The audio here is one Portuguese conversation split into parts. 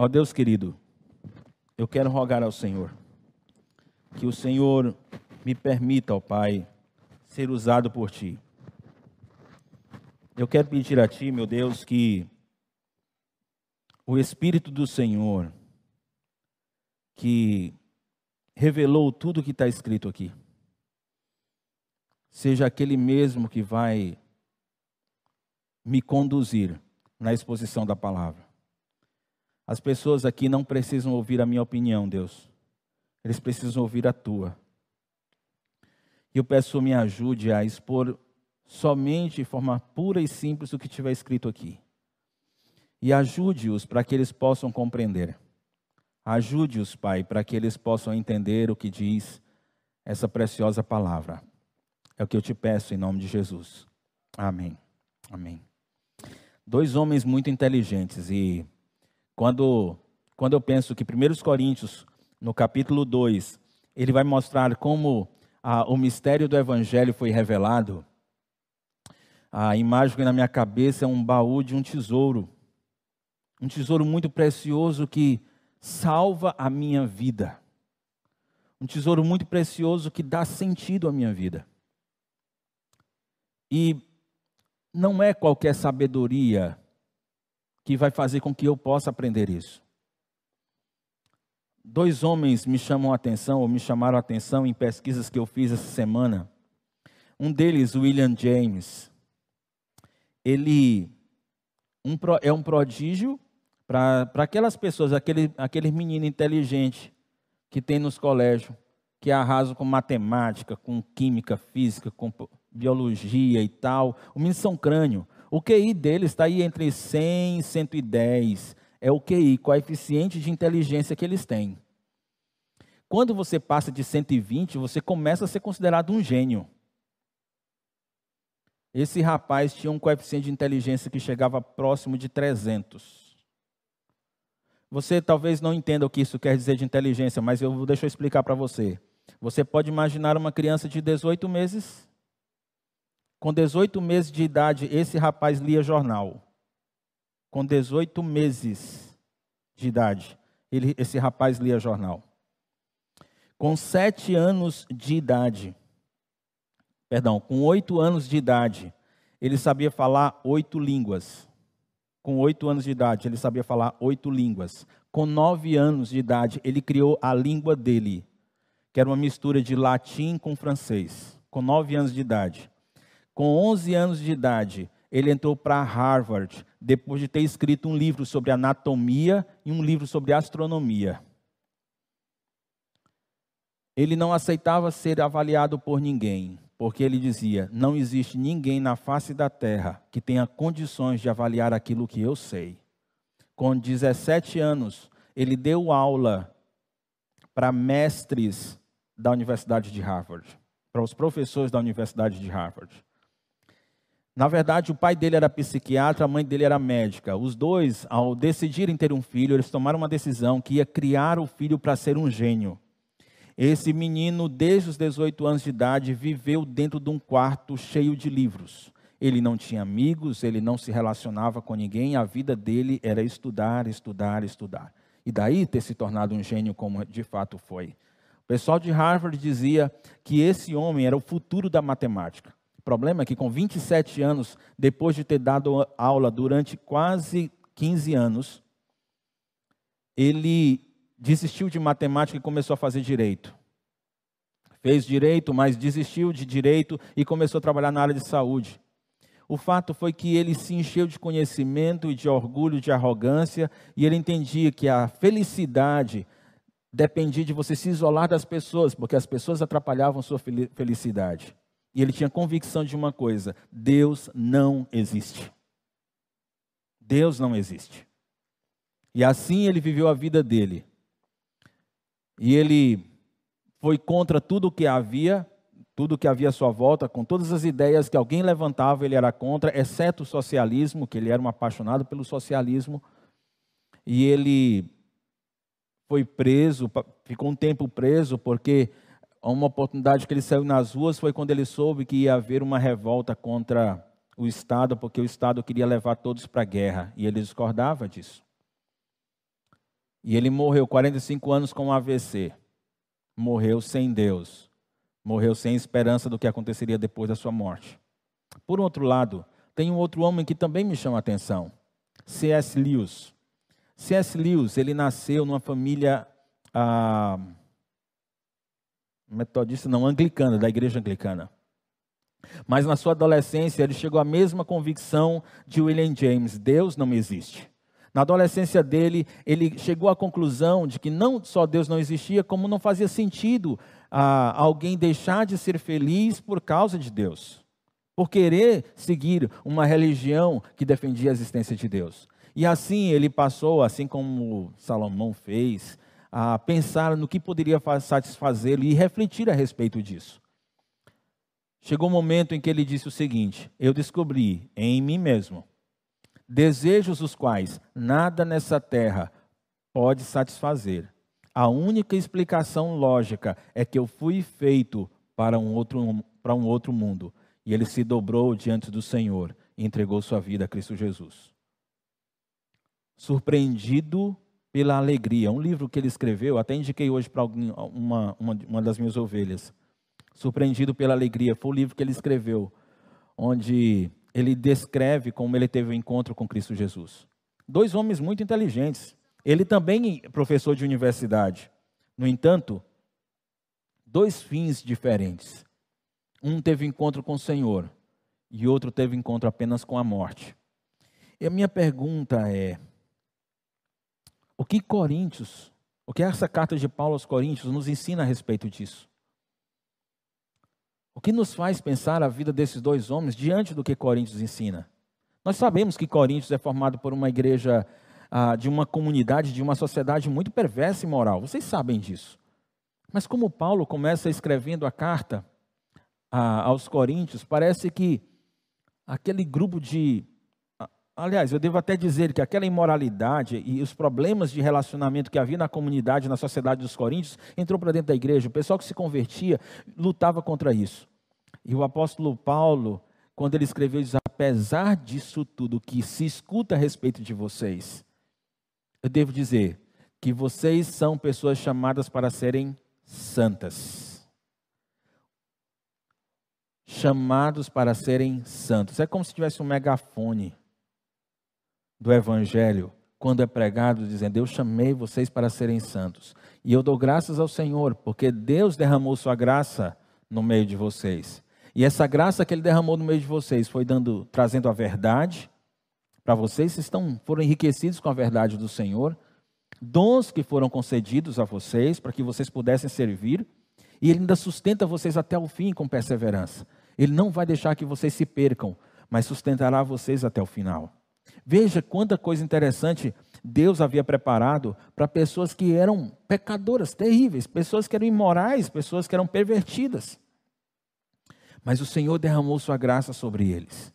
Ó Deus querido, eu quero rogar ao Senhor que o Senhor me permita, ó Pai, ser usado por Ti. Eu quero pedir a Ti, meu Deus, que o Espírito do Senhor, que revelou tudo o que está escrito aqui, seja aquele mesmo que vai me conduzir na exposição da palavra. As pessoas aqui não precisam ouvir a minha opinião, Deus. Eles precisam ouvir a tua. E eu peço me ajude a expor somente de forma pura e simples o que tiver escrito aqui. E ajude-os para que eles possam compreender. Ajude-os, Pai, para que eles possam entender o que diz essa preciosa palavra. É o que eu te peço em nome de Jesus. Amém. Amém. Dois homens muito inteligentes e quando quando eu penso que 1 Coríntios, no capítulo 2, ele vai mostrar como a, o mistério do evangelho foi revelado, a imagem que na minha cabeça é um baú de um tesouro. Um tesouro muito precioso que salva a minha vida. Um tesouro muito precioso que dá sentido à minha vida. E não é qualquer sabedoria que vai fazer com que eu possa aprender isso. Dois homens me chamam a atenção, ou me chamaram a atenção em pesquisas que eu fiz essa semana. Um deles, William James, ele um, é um prodígio para aquelas pessoas, aquele, aquele menino inteligente que tem nos colégios, que arrasam com matemática, com química, física, com biologia e tal. O menino são crânio. O QI dele está aí entre 100 e 110. É o QI, coeficiente de inteligência que eles têm. Quando você passa de 120, você começa a ser considerado um gênio. Esse rapaz tinha um coeficiente de inteligência que chegava próximo de 300. Você talvez não entenda o que isso quer dizer de inteligência, mas eu deixa eu explicar para você. Você pode imaginar uma criança de 18 meses? Com 18 meses de idade, esse rapaz lia jornal. Com 18 meses de idade, ele, esse rapaz lia jornal. Com 7 anos de idade, perdão, com 8 anos de idade, ele sabia falar oito línguas com oito anos de idade, ele sabia falar oito línguas. Com nove anos de idade, ele criou a língua dele, que era uma mistura de latim com francês. Com nove anos de idade. Com onze anos de idade, ele entrou para Harvard, depois de ter escrito um livro sobre anatomia e um livro sobre astronomia. Ele não aceitava ser avaliado por ninguém porque ele dizia: Não existe ninguém na face da terra que tenha condições de avaliar aquilo que eu sei. Com 17 anos, ele deu aula para mestres da Universidade de Harvard, para os professores da Universidade de Harvard. Na verdade, o pai dele era psiquiatra, a mãe dele era médica. Os dois, ao decidirem ter um filho, eles tomaram uma decisão que ia criar o filho para ser um gênio. Esse menino, desde os 18 anos de idade, viveu dentro de um quarto cheio de livros. Ele não tinha amigos, ele não se relacionava com ninguém, a vida dele era estudar, estudar, estudar. E daí ter se tornado um gênio como de fato foi. O pessoal de Harvard dizia que esse homem era o futuro da matemática. Problema é que com 27 anos, depois de ter dado aula durante quase 15 anos, ele desistiu de matemática e começou a fazer direito. Fez direito, mas desistiu de direito e começou a trabalhar na área de saúde. O fato foi que ele se encheu de conhecimento e de orgulho, de arrogância, e ele entendia que a felicidade dependia de você se isolar das pessoas, porque as pessoas atrapalhavam sua felicidade. E ele tinha convicção de uma coisa: Deus não existe. Deus não existe. E assim ele viveu a vida dele, e ele foi contra tudo o que havia, tudo o que havia à sua volta, com todas as ideias que alguém levantava, ele era contra, exceto o socialismo, que ele era um apaixonado pelo socialismo. E ele foi preso, ficou um tempo preso, porque uma oportunidade que ele saiu nas ruas foi quando ele soube que ia haver uma revolta contra o Estado, porque o Estado queria levar todos para a guerra, e ele discordava disso. E ele morreu 45 anos com um AVC. Morreu sem Deus. Morreu sem esperança do que aconteceria depois da sua morte. Por outro lado, tem um outro homem que também me chama a atenção. C.S. Lewis. C.S. Lewis, ele nasceu numa família ah, metodista, não, anglicana, da igreja anglicana. Mas na sua adolescência ele chegou à mesma convicção de William James: Deus não existe. Na adolescência dele, ele chegou à conclusão de que não só Deus não existia, como não fazia sentido ah, alguém deixar de ser feliz por causa de Deus, por querer seguir uma religião que defendia a existência de Deus. E assim ele passou, assim como Salomão fez, a pensar no que poderia satisfazê-lo e refletir a respeito disso. Chegou o um momento em que ele disse o seguinte: Eu descobri em mim mesmo desejos os quais nada nessa terra pode satisfazer. A única explicação lógica é que eu fui feito para um outro, para um outro mundo. E ele se dobrou diante do Senhor e entregou sua vida a Cristo Jesus. Surpreendido pela alegria, um livro que ele escreveu, até indiquei hoje para uma, uma, uma das minhas ovelhas. Surpreendido pela alegria, foi o livro que ele escreveu, onde ele descreve como ele teve o um encontro com Cristo Jesus. Dois homens muito inteligentes. Ele também é professor de universidade. No entanto, dois fins diferentes. Um teve encontro com o Senhor e outro teve encontro apenas com a morte. E a minha pergunta é: o que Coríntios, o que essa carta de Paulo aos Coríntios nos ensina a respeito disso? O que nos faz pensar a vida desses dois homens diante do que Coríntios ensina? Nós sabemos que Coríntios é formado por uma igreja ah, de uma comunidade, de uma sociedade muito perversa e moral. Vocês sabem disso. Mas como Paulo começa escrevendo a carta ah, aos Coríntios, parece que aquele grupo de. Aliás, eu devo até dizer que aquela imoralidade e os problemas de relacionamento que havia na comunidade, na sociedade dos Coríntios, entrou para dentro da igreja. O pessoal que se convertia lutava contra isso. E o apóstolo Paulo, quando ele escreveu, diz: apesar disso tudo que se escuta a respeito de vocês, eu devo dizer que vocês são pessoas chamadas para serem santas. Chamados para serem santos. É como se tivesse um megafone do evangelho quando é pregado dizendo: Eu chamei vocês para serem santos. E eu dou graças ao Senhor, porque Deus derramou sua graça no meio de vocês. E essa graça que ele derramou no meio de vocês foi dando, trazendo a verdade para vocês, vocês estão, foram enriquecidos com a verdade do Senhor, dons que foram concedidos a vocês para que vocês pudessem servir, e ele ainda sustenta vocês até o fim com perseverança. Ele não vai deixar que vocês se percam, mas sustentará vocês até o final. Veja quanta coisa interessante Deus havia preparado para pessoas que eram pecadoras terríveis, pessoas que eram imorais, pessoas que eram pervertidas mas o Senhor derramou sua graça sobre eles.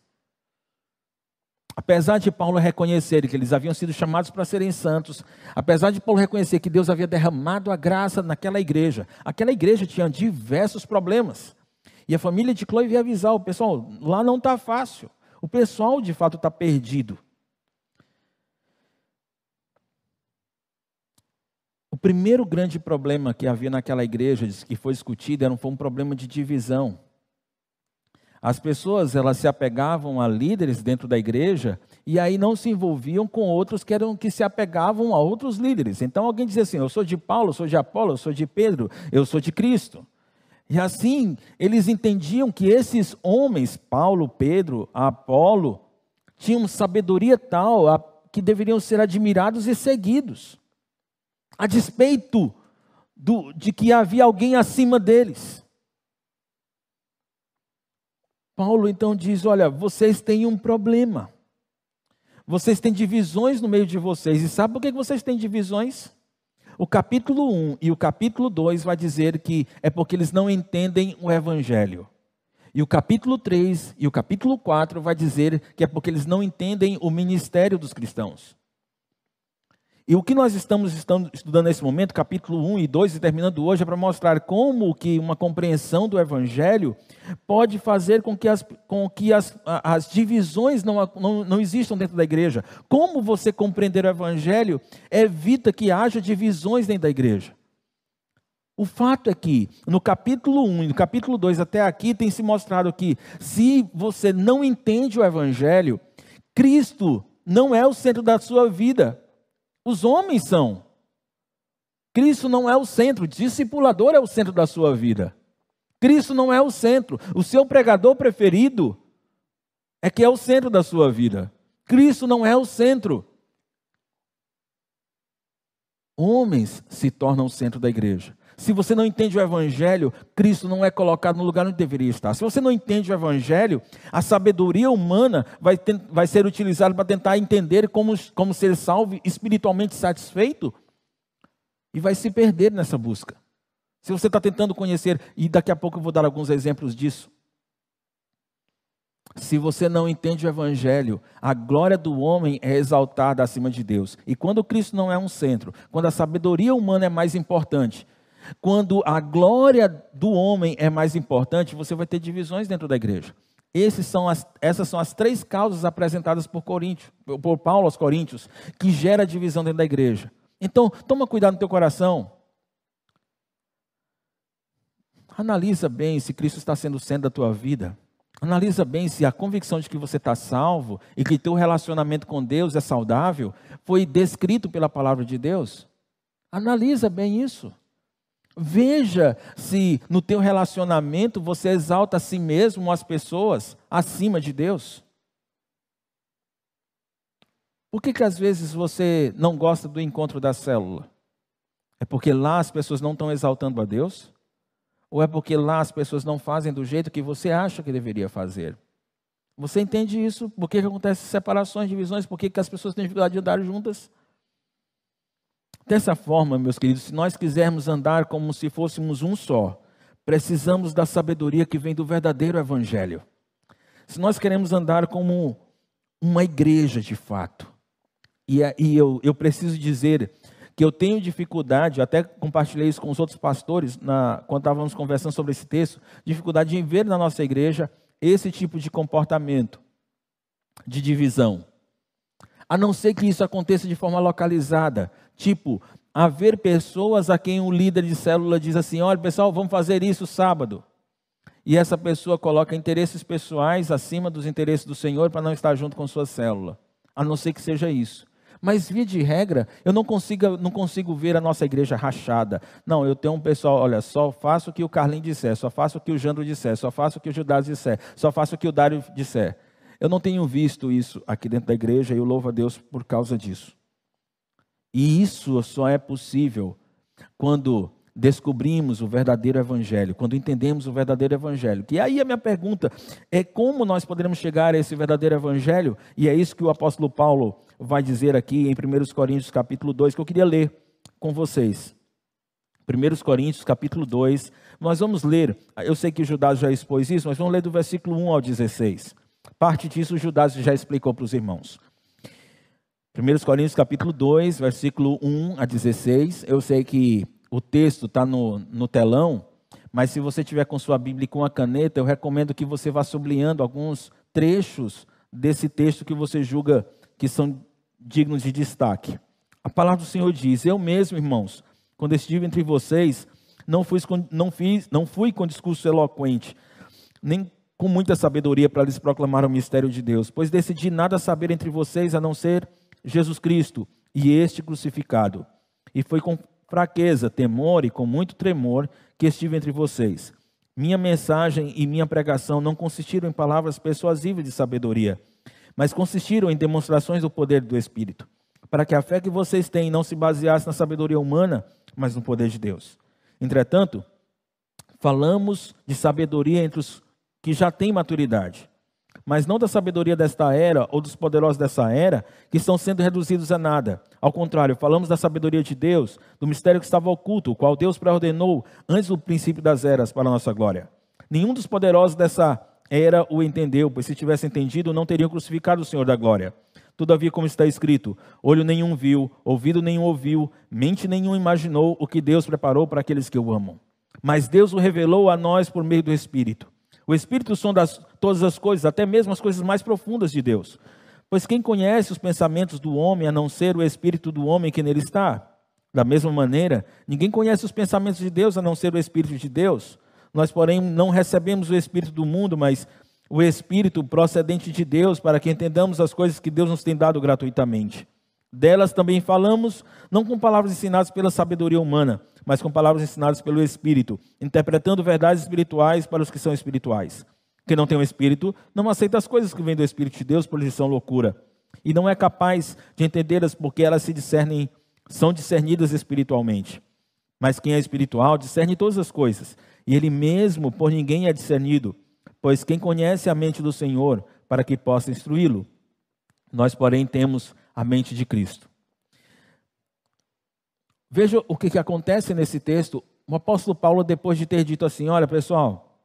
Apesar de Paulo reconhecer que eles haviam sido chamados para serem santos, apesar de Paulo reconhecer que Deus havia derramado a graça naquela igreja, aquela igreja tinha diversos problemas. E a família de Chloe veio avisar o pessoal: lá não está fácil. O pessoal de fato está perdido. O primeiro grande problema que havia naquela igreja, que foi discutido, era, foi um problema de divisão. As pessoas elas se apegavam a líderes dentro da igreja e aí não se envolviam com outros que eram que se apegavam a outros líderes. Então alguém dizia assim: "Eu sou de Paulo, eu sou de Apolo, eu sou de Pedro, eu sou de Cristo". E assim, eles entendiam que esses homens, Paulo, Pedro, Apolo, tinham sabedoria tal que deveriam ser admirados e seguidos, a despeito do, de que havia alguém acima deles. Paulo então diz: Olha, vocês têm um problema. Vocês têm divisões no meio de vocês. E sabe por que vocês têm divisões? O capítulo 1 e o capítulo 2 vai dizer que é porque eles não entendem o evangelho. E o capítulo 3 e o capítulo 4 vai dizer que é porque eles não entendem o ministério dos cristãos. E o que nós estamos estudando nesse momento, capítulo 1 e 2, e terminando hoje, é para mostrar como que uma compreensão do Evangelho pode fazer com que as, com que as, as divisões não, não, não existam dentro da igreja. Como você compreender o Evangelho evita que haja divisões dentro da igreja. O fato é que, no capítulo 1 e no capítulo 2 até aqui, tem se mostrado que, se você não entende o Evangelho, Cristo não é o centro da sua vida. Os homens são. Cristo não é o centro, discipulador é o centro da sua vida. Cristo não é o centro. O seu pregador preferido é que é o centro da sua vida. Cristo não é o centro. Homens se tornam o centro da igreja. Se você não entende o Evangelho, Cristo não é colocado no lugar onde deveria estar. Se você não entende o Evangelho, a sabedoria humana vai, ter, vai ser utilizada para tentar entender como, como ser salvo espiritualmente satisfeito e vai se perder nessa busca. Se você está tentando conhecer, e daqui a pouco eu vou dar alguns exemplos disso. Se você não entende o Evangelho, a glória do homem é exaltada acima de Deus. E quando Cristo não é um centro, quando a sabedoria humana é mais importante, quando a glória do homem é mais importante, você vai ter divisões dentro da igreja. São as, essas são as três causas apresentadas por, Coríntios, por Paulo aos Coríntios, que gera divisão dentro da igreja. Então, toma cuidado no teu coração. Analisa bem se Cristo está sendo o centro da tua vida. Analisa bem se a convicção de que você está salvo e que teu relacionamento com Deus é saudável foi descrito pela palavra de Deus. Analisa bem isso. Veja se no teu relacionamento você exalta a si mesmo ou as pessoas acima de Deus. Por que, que às vezes você não gosta do encontro da célula? É porque lá as pessoas não estão exaltando a Deus? Ou é porque lá as pessoas não fazem do jeito que você acha que deveria fazer? Você entende isso? Por que, que acontecem separações, divisões? Por que, que as pessoas têm dificuldade de andar juntas? Dessa forma, meus queridos, se nós quisermos andar como se fôssemos um só, precisamos da sabedoria que vem do verdadeiro Evangelho. Se nós queremos andar como uma igreja de fato, e, e eu, eu preciso dizer que eu tenho dificuldade, até compartilhei isso com os outros pastores, na, quando estávamos conversando sobre esse texto, dificuldade em ver na nossa igreja esse tipo de comportamento de divisão. A não ser que isso aconteça de forma localizada, Tipo, haver pessoas a quem um líder de célula diz assim: olha, pessoal, vamos fazer isso sábado. E essa pessoa coloca interesses pessoais acima dos interesses do Senhor para não estar junto com sua célula. A não ser que seja isso. Mas, via de regra, eu não consigo, não consigo ver a nossa igreja rachada. Não, eu tenho um pessoal, olha, só faço o que o Carlinhos disser, só faço o que o Jandro disser, só faço o que o Judas disser, só faço o que o Dário disser. Eu não tenho visto isso aqui dentro da igreja e eu louvo a Deus por causa disso. E isso só é possível quando descobrimos o verdadeiro evangelho, quando entendemos o verdadeiro evangelho. E aí a minha pergunta é como nós poderemos chegar a esse verdadeiro evangelho? E é isso que o apóstolo Paulo vai dizer aqui em 1 Coríntios capítulo 2, que eu queria ler com vocês. 1 Coríntios capítulo 2, nós vamos ler, eu sei que o Judas já expôs isso, mas vamos ler do versículo 1 ao 16. Parte disso o Judas já explicou para os irmãos. 1 Coríntios capítulo 2, versículo 1 a 16. Eu sei que o texto está no, no telão, mas se você tiver com sua Bíblia e com a caneta, eu recomendo que você vá sublinhando alguns trechos desse texto que você julga que são dignos de destaque. A palavra do Senhor diz: Eu mesmo, irmãos, quando estive entre vocês, não fui, não, fiz, não fui com discurso eloquente, nem com muita sabedoria para lhes proclamar o mistério de Deus, pois decidi nada saber entre vocês a não ser Jesus Cristo e este crucificado. E foi com fraqueza, temor e com muito tremor que estive entre vocês. Minha mensagem e minha pregação não consistiram em palavras persuasivas de sabedoria, mas consistiram em demonstrações do poder do Espírito, para que a fé que vocês têm não se baseasse na sabedoria humana, mas no poder de Deus. Entretanto, falamos de sabedoria entre os que já têm maturidade mas não da sabedoria desta era ou dos poderosos dessa era, que estão sendo reduzidos a nada. Ao contrário, falamos da sabedoria de Deus, do mistério que estava oculto, o qual Deus preordenou antes do princípio das eras para a nossa glória. Nenhum dos poderosos dessa era o entendeu, pois se tivesse entendido, não teriam crucificado o Senhor da glória. Todavia, como está escrito, olho nenhum viu, ouvido nenhum ouviu, mente nenhum imaginou o que Deus preparou para aqueles que o amam. Mas Deus o revelou a nós por meio do Espírito. O Espírito sonda todas as coisas, até mesmo as coisas mais profundas de Deus. Pois quem conhece os pensamentos do homem a não ser o Espírito do homem que nele está? Da mesma maneira, ninguém conhece os pensamentos de Deus a não ser o Espírito de Deus. Nós, porém, não recebemos o Espírito do mundo, mas o Espírito procedente de Deus, para que entendamos as coisas que Deus nos tem dado gratuitamente. Delas também falamos, não com palavras ensinadas pela sabedoria humana, mas com palavras ensinadas pelo Espírito, interpretando verdades espirituais para os que são espirituais. Quem não tem o Espírito não aceita as coisas que vêm do Espírito de Deus, pois são loucura, e não é capaz de entendê-las porque elas se discernem, são discernidas espiritualmente. Mas quem é espiritual discerne todas as coisas, e ele mesmo por ninguém é discernido, pois quem conhece a mente do Senhor para que possa instruí-lo? Nós, porém, temos a mente de Cristo. Veja o que, que acontece nesse texto. O apóstolo Paulo, depois de ter dito assim: Olha, pessoal,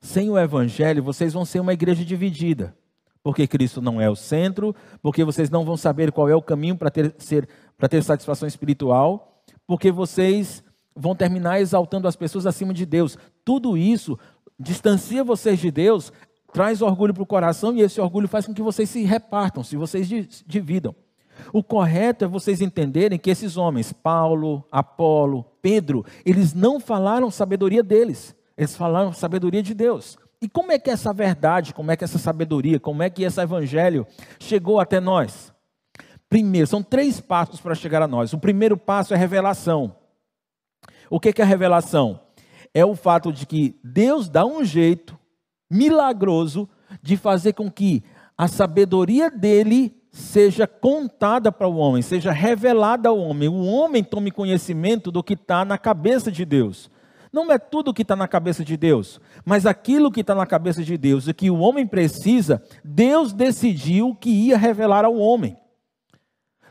sem o evangelho vocês vão ser uma igreja dividida, porque Cristo não é o centro, porque vocês não vão saber qual é o caminho para ter, ser, ter satisfação espiritual, porque vocês vão terminar exaltando as pessoas acima de Deus. Tudo isso distancia vocês de Deus, traz orgulho para o coração e esse orgulho faz com que vocês se repartam, se vocês dividam. O correto é vocês entenderem que esses homens, Paulo, Apolo, Pedro, eles não falaram sabedoria deles, eles falaram sabedoria de Deus. E como é que essa verdade, como é que essa sabedoria, como é que esse evangelho chegou até nós? Primeiro, são três passos para chegar a nós. O primeiro passo é revelação. O que é a revelação? É o fato de que Deus dá um jeito milagroso de fazer com que a sabedoria dele seja contada para o homem, seja revelada ao homem. O homem tome conhecimento do que está na cabeça de Deus. Não é tudo o que está na cabeça de Deus, mas aquilo que está na cabeça de Deus e que o homem precisa, Deus decidiu que ia revelar ao homem.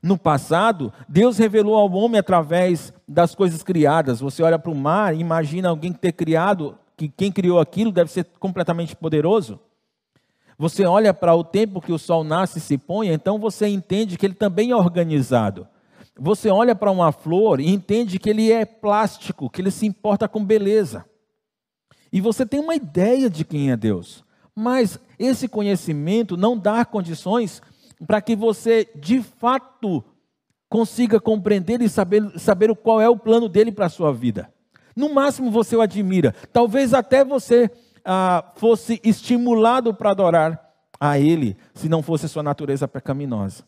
No passado, Deus revelou ao homem através das coisas criadas. Você olha para o mar e imagina alguém ter criado, que quem criou aquilo deve ser completamente poderoso. Você olha para o tempo que o sol nasce e se põe, então você entende que ele também é organizado. Você olha para uma flor e entende que ele é plástico, que ele se importa com beleza. E você tem uma ideia de quem é Deus. Mas esse conhecimento não dá condições para que você de fato consiga compreender e saber, saber qual é o plano dele para a sua vida. No máximo você o admira. Talvez até você ah, fosse estimulado para adorar a Ele, se não fosse sua natureza pecaminosa.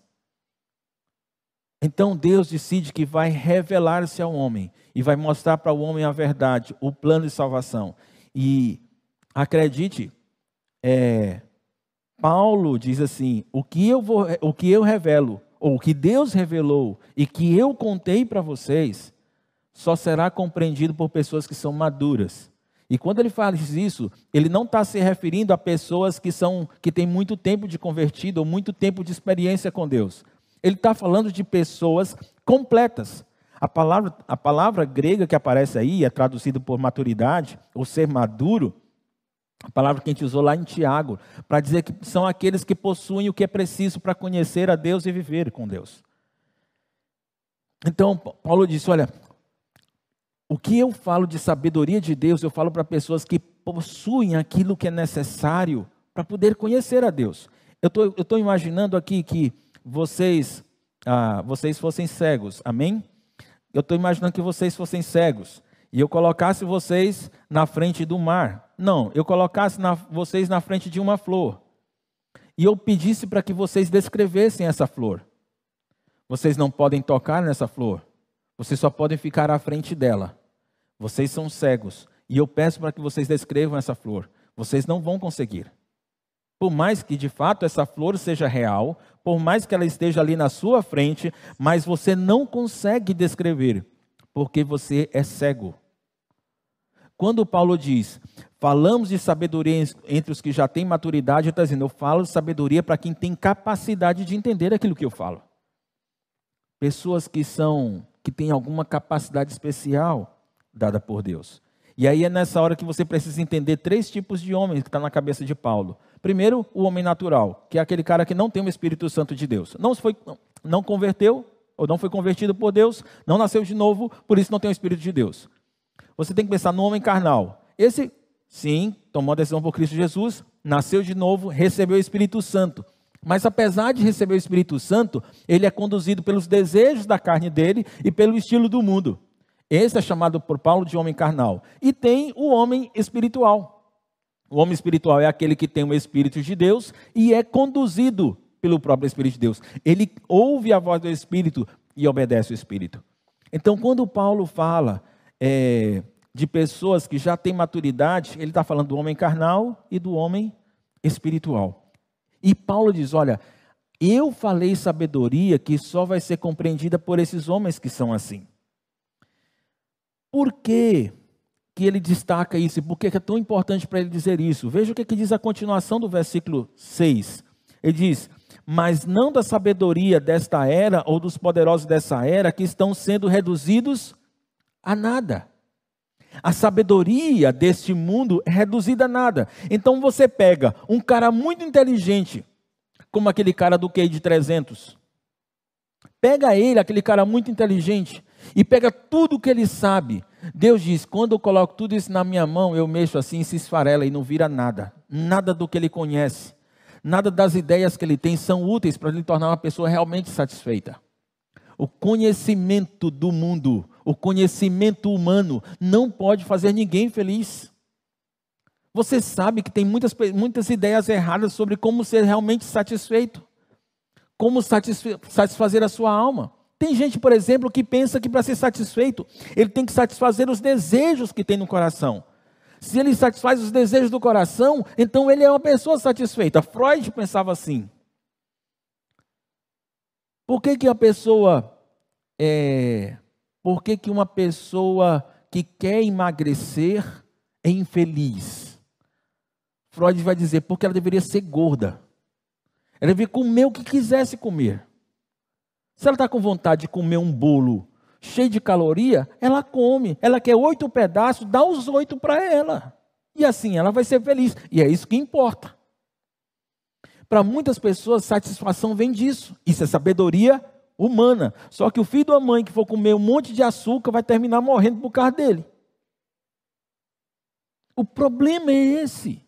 Então Deus decide que vai revelar-se ao homem e vai mostrar para o homem a verdade, o plano de salvação. E acredite, é, Paulo diz assim: o que eu vou, o que eu revelo, ou o que Deus revelou e que eu contei para vocês, só será compreendido por pessoas que são maduras. E quando ele faz isso, ele não está se referindo a pessoas que são que têm muito tempo de convertido ou muito tempo de experiência com Deus. Ele está falando de pessoas completas. A palavra, a palavra grega que aparece aí é traduzida por maturidade, ou ser maduro, a palavra que a gente usou lá em Tiago, para dizer que são aqueles que possuem o que é preciso para conhecer a Deus e viver com Deus. Então, Paulo disse: Olha, o que eu falo de sabedoria de Deus, eu falo para pessoas que possuem aquilo que é necessário para poder conhecer a Deus. Eu tô, estou imaginando aqui que vocês, ah, vocês fossem cegos, amém? Eu estou imaginando que vocês fossem cegos e eu colocasse vocês na frente do mar. Não, eu colocasse na, vocês na frente de uma flor e eu pedisse para que vocês descrevessem essa flor. Vocês não podem tocar nessa flor. Vocês só podem ficar à frente dela. Vocês são cegos. E eu peço para que vocês descrevam essa flor. Vocês não vão conseguir. Por mais que de fato essa flor seja real, por mais que ela esteja ali na sua frente, mas você não consegue descrever, porque você é cego. Quando Paulo diz, falamos de sabedoria entre os que já têm maturidade, ele está dizendo, eu falo de sabedoria para quem tem capacidade de entender aquilo que eu falo. Pessoas que são que tem alguma capacidade especial dada por Deus. E aí é nessa hora que você precisa entender três tipos de homens que estão tá na cabeça de Paulo. Primeiro, o homem natural, que é aquele cara que não tem o Espírito Santo de Deus. Não, foi, não converteu, ou não foi convertido por Deus, não nasceu de novo, por isso não tem o Espírito de Deus. Você tem que pensar no homem carnal. Esse, sim, tomou a decisão por Cristo Jesus, nasceu de novo, recebeu o Espírito Santo. Mas apesar de receber o Espírito Santo, ele é conduzido pelos desejos da carne dele e pelo estilo do mundo. Esse é chamado por Paulo de homem carnal. E tem o homem espiritual. O homem espiritual é aquele que tem o Espírito de Deus e é conduzido pelo próprio Espírito de Deus. Ele ouve a voz do Espírito e obedece o Espírito. Então, quando Paulo fala é, de pessoas que já têm maturidade, ele está falando do homem carnal e do homem espiritual. E Paulo diz: Olha, eu falei sabedoria que só vai ser compreendida por esses homens que são assim. Por que, que ele destaca isso? Por que é tão importante para ele dizer isso? Veja o que, que diz a continuação do versículo 6. Ele diz: Mas não da sabedoria desta era ou dos poderosos dessa era que estão sendo reduzidos a nada. A sabedoria deste mundo é reduzida a nada. Então você pega um cara muito inteligente, como aquele cara do QI de 300. Pega ele, aquele cara muito inteligente, e pega tudo que ele sabe. Deus diz: quando eu coloco tudo isso na minha mão, eu mexo assim, se esfarela e não vira nada. Nada do que ele conhece, nada das ideias que ele tem são úteis para ele tornar uma pessoa realmente satisfeita. O conhecimento do mundo, o conhecimento humano, não pode fazer ninguém feliz. Você sabe que tem muitas, muitas ideias erradas sobre como ser realmente satisfeito, como satisfazer a sua alma. Tem gente, por exemplo, que pensa que para ser satisfeito, ele tem que satisfazer os desejos que tem no coração. Se ele satisfaz os desejos do coração, então ele é uma pessoa satisfeita. Freud pensava assim. Por que, que a pessoa é, por que, que uma pessoa que quer emagrecer é infeliz? Freud vai dizer, porque ela deveria ser gorda. Ela deveria comer o que quisesse comer. Se ela está com vontade de comer um bolo cheio de caloria, ela come. Ela quer oito pedaços, dá os oito para ela. E assim ela vai ser feliz. E é isso que importa. Para muitas pessoas, satisfação vem disso. Isso é sabedoria humana. Só que o filho da mãe que for comer um monte de açúcar vai terminar morrendo por causa dele. O problema é esse.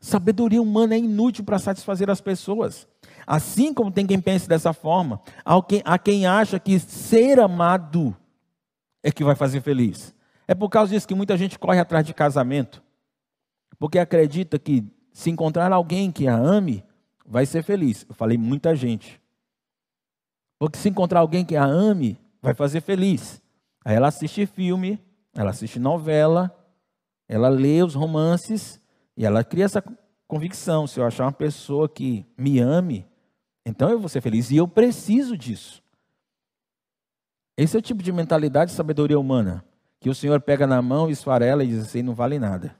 Sabedoria humana é inútil para satisfazer as pessoas. Assim como tem quem pense dessa forma, há quem, acha que ser amado é que vai fazer feliz. É por causa disso que muita gente corre atrás de casamento, porque acredita que se encontrar alguém que a ame, vai ser feliz. Eu falei muita gente. Porque se encontrar alguém que a ame, vai fazer feliz. Aí ela assiste filme, ela assiste novela, ela lê os romances e ela cria essa convicção: se eu achar uma pessoa que me ame, então eu vou ser feliz. E eu preciso disso. Esse é o tipo de mentalidade de sabedoria humana. Que o Senhor pega na mão, esfarela e diz assim: não vale nada.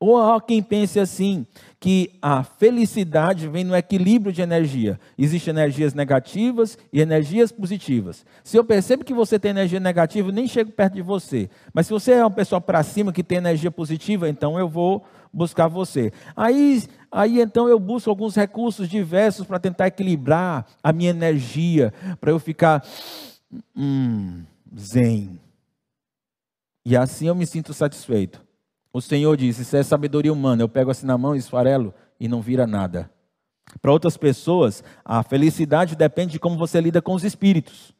Ou há quem pense assim, que a felicidade vem no equilíbrio de energia. Existem energias negativas e energias positivas. Se eu percebo que você tem energia negativa, eu nem chego perto de você. Mas se você é uma pessoa para cima que tem energia positiva, então eu vou buscar você. Aí, aí então eu busco alguns recursos diversos para tentar equilibrar a minha energia, para eu ficar hum, zen. E assim eu me sinto satisfeito. O Senhor disse: Isso é sabedoria humana. Eu pego assim na mão, esfarelo e não vira nada. Para outras pessoas, a felicidade depende de como você lida com os espíritos.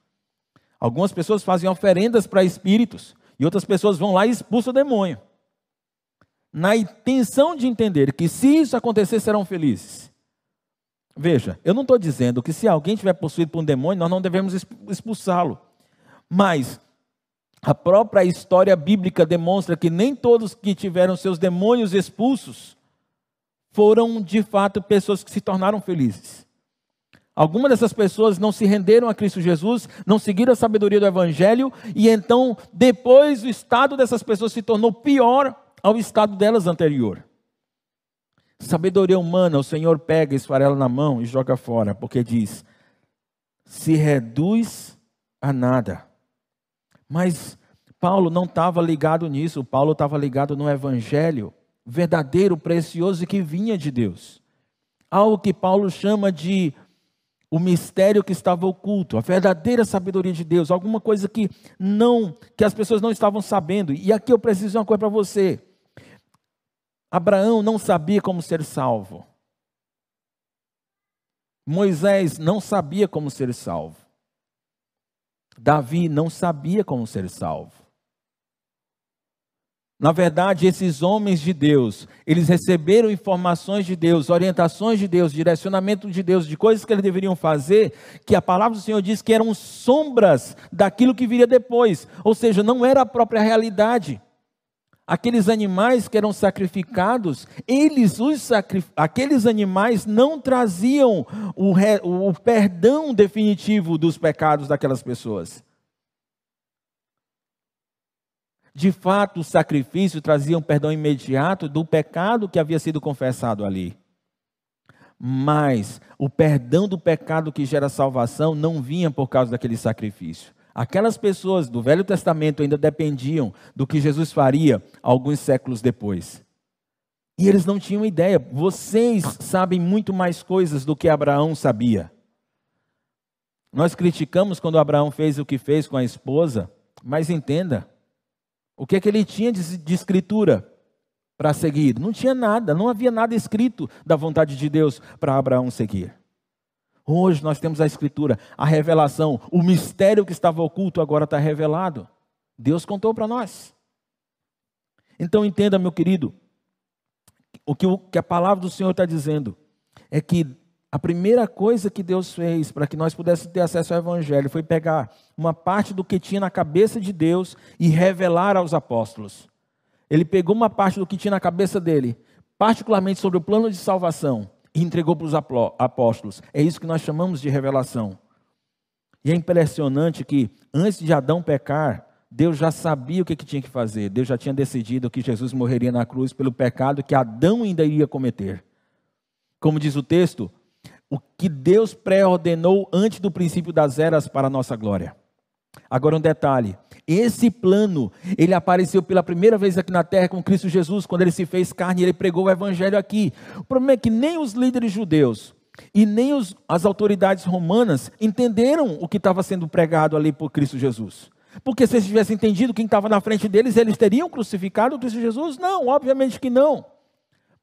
Algumas pessoas fazem oferendas para espíritos e outras pessoas vão lá e expulsam o demônio. Na intenção de entender que se isso acontecer, serão felizes. Veja, eu não estou dizendo que se alguém estiver possuído por um demônio, nós não devemos expulsá-lo. Mas a própria história bíblica demonstra que nem todos que tiveram seus demônios expulsos foram de fato pessoas que se tornaram felizes. Algumas dessas pessoas não se renderam a Cristo Jesus, não seguiram a sabedoria do Evangelho, e então, depois, o estado dessas pessoas se tornou pior ao estado delas anterior. Sabedoria humana, o Senhor pega, esfarela na mão e joga fora, porque diz: se reduz a nada. Mas Paulo não estava ligado nisso, Paulo estava ligado no evangelho verdadeiro, precioso e que vinha de Deus. Algo que Paulo chama de o mistério que estava oculto, a verdadeira sabedoria de Deus, alguma coisa que não, que as pessoas não estavam sabendo. E aqui eu preciso dizer uma coisa para você. Abraão não sabia como ser salvo. Moisés não sabia como ser salvo. Davi não sabia como ser salvo. Na verdade, esses homens de Deus, eles receberam informações de Deus, orientações de Deus, direcionamento de Deus, de coisas que eles deveriam fazer, que a palavra do Senhor diz que eram sombras daquilo que viria depois, ou seja, não era a própria realidade. Aqueles animais que eram sacrificados, eles, os sacri... aqueles animais não traziam o, re... o perdão definitivo dos pecados daquelas pessoas. De fato, o sacrifício trazia um perdão imediato do pecado que havia sido confessado ali. Mas o perdão do pecado que gera salvação não vinha por causa daquele sacrifício. Aquelas pessoas do Velho Testamento ainda dependiam do que Jesus faria alguns séculos depois. E eles não tinham ideia. Vocês sabem muito mais coisas do que Abraão sabia. Nós criticamos quando Abraão fez o que fez com a esposa, mas entenda, o que é que ele tinha de, de escritura para seguir? Não tinha nada, não havia nada escrito da vontade de Deus para Abraão seguir. Hoje nós temos a escritura, a revelação, o mistério que estava oculto agora está revelado. Deus contou para nós. Então entenda, meu querido, o que, o que a palavra do Senhor está dizendo é que a primeira coisa que Deus fez para que nós pudéssemos ter acesso ao Evangelho foi pegar uma parte do que tinha na cabeça de Deus e revelar aos apóstolos. Ele pegou uma parte do que tinha na cabeça dele, particularmente sobre o plano de salvação, e entregou para os apóstolos. É isso que nós chamamos de revelação. E é impressionante que antes de Adão pecar, Deus já sabia o que, que tinha que fazer. Deus já tinha decidido que Jesus morreria na cruz pelo pecado que Adão ainda iria cometer. Como diz o texto, o que Deus pré-ordenou antes do princípio das eras para a nossa glória. Agora um detalhe, esse plano, ele apareceu pela primeira vez aqui na terra com Cristo Jesus, quando ele se fez carne e ele pregou o evangelho aqui. O problema é que nem os líderes judeus e nem os, as autoridades romanas entenderam o que estava sendo pregado ali por Cristo Jesus. Porque se eles tivessem entendido quem estava na frente deles, eles teriam crucificado Cristo Jesus? Não, obviamente que não.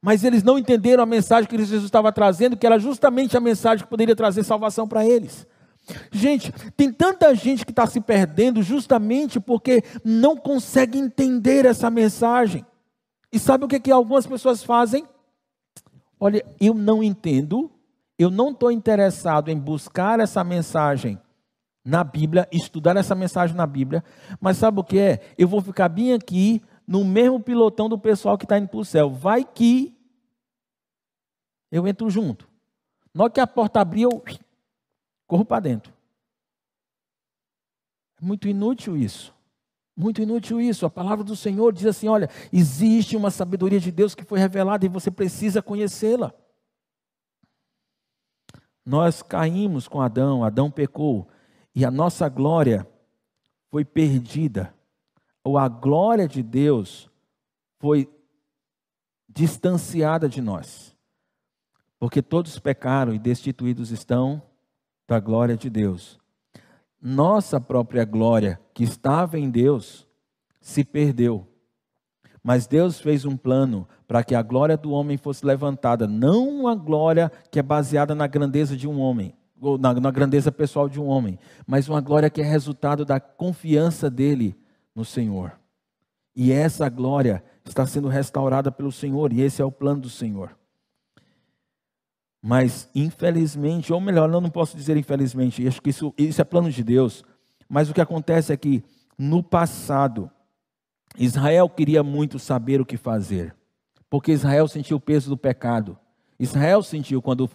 Mas eles não entenderam a mensagem que Jesus estava trazendo, que era justamente a mensagem que poderia trazer salvação para eles. Gente, tem tanta gente que está se perdendo justamente porque não consegue entender essa mensagem. E sabe o que, que algumas pessoas fazem? Olha, eu não entendo, eu não estou interessado em buscar essa mensagem na Bíblia, estudar essa mensagem na Bíblia, mas sabe o que é? Eu vou ficar bem aqui no mesmo pilotão do pessoal que está indo para o céu. Vai que eu entro junto. Na hora que a porta abriu, eu corro para dentro. É muito inútil isso. Muito inútil isso. A palavra do Senhor diz assim: olha, existe uma sabedoria de Deus que foi revelada e você precisa conhecê-la. Nós caímos com Adão, Adão pecou e a nossa glória foi perdida. Ou a glória de Deus foi distanciada de nós. Porque todos pecaram e destituídos estão da glória de Deus. Nossa própria glória, que estava em Deus, se perdeu. Mas Deus fez um plano para que a glória do homem fosse levantada, não uma glória que é baseada na grandeza de um homem, ou na, na grandeza pessoal de um homem, mas uma glória que é resultado da confiança dele no Senhor. E essa glória está sendo restaurada pelo Senhor, e esse é o plano do Senhor. Mas, infelizmente, ou melhor, eu não posso dizer infelizmente, acho que isso, isso é plano de Deus. Mas o que acontece é que, no passado, Israel queria muito saber o que fazer, porque Israel sentiu o peso do pecado. Israel sentiu quando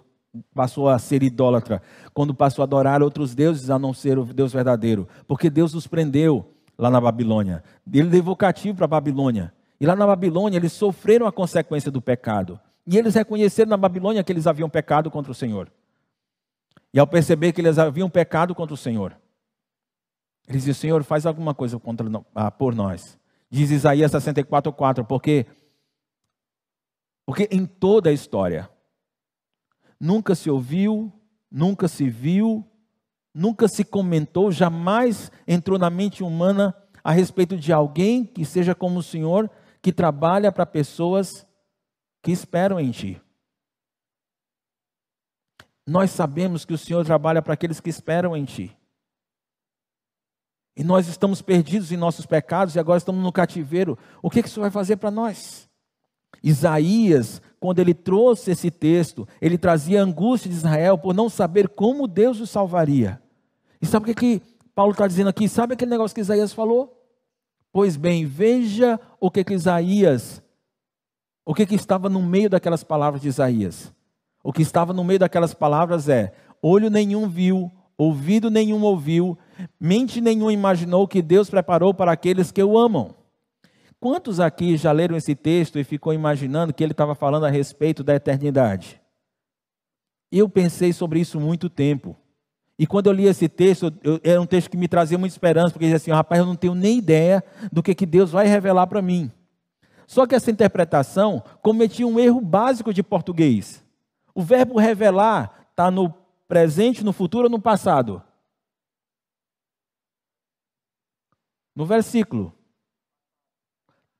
passou a ser idólatra, quando passou a adorar outros deuses a não ser o Deus verdadeiro, porque Deus os prendeu lá na Babilônia. Ele levou cativo para a Babilônia. E lá na Babilônia eles sofreram a consequência do pecado. E eles reconheceram na Babilônia que eles haviam pecado contra o Senhor. E ao perceber que eles haviam pecado contra o Senhor, Ele dizia: Senhor, faz alguma coisa contra, ah, por nós. Diz Isaías 64,4, porque, porque em toda a história, nunca se ouviu, nunca se viu, nunca se comentou, jamais entrou na mente humana a respeito de alguém que seja como o Senhor, que trabalha para pessoas que esperam em Ti. Nós sabemos que o Senhor trabalha para aqueles que esperam em Ti. E nós estamos perdidos em nossos pecados e agora estamos no cativeiro. O que, que isso vai fazer para nós? Isaías, quando ele trouxe esse texto, ele trazia angústia de Israel por não saber como Deus o salvaria. E sabe o que, que Paulo está dizendo aqui? Sabe aquele negócio que Isaías falou? Pois bem, veja o que, que Isaías, o que, que estava no meio daquelas palavras de Isaías. O que estava no meio daquelas palavras é: olho nenhum viu, ouvido nenhum ouviu, mente nenhum imaginou que Deus preparou para aqueles que o amam. Quantos aqui já leram esse texto e ficou imaginando que ele estava falando a respeito da eternidade? Eu pensei sobre isso muito tempo. E quando eu li esse texto, eu, era um texto que me trazia muita esperança, porque dizia assim: rapaz, eu não tenho nem ideia do que, que Deus vai revelar para mim. Só que essa interpretação cometia um erro básico de português. O verbo revelar está no presente, no futuro ou no passado? No versículo.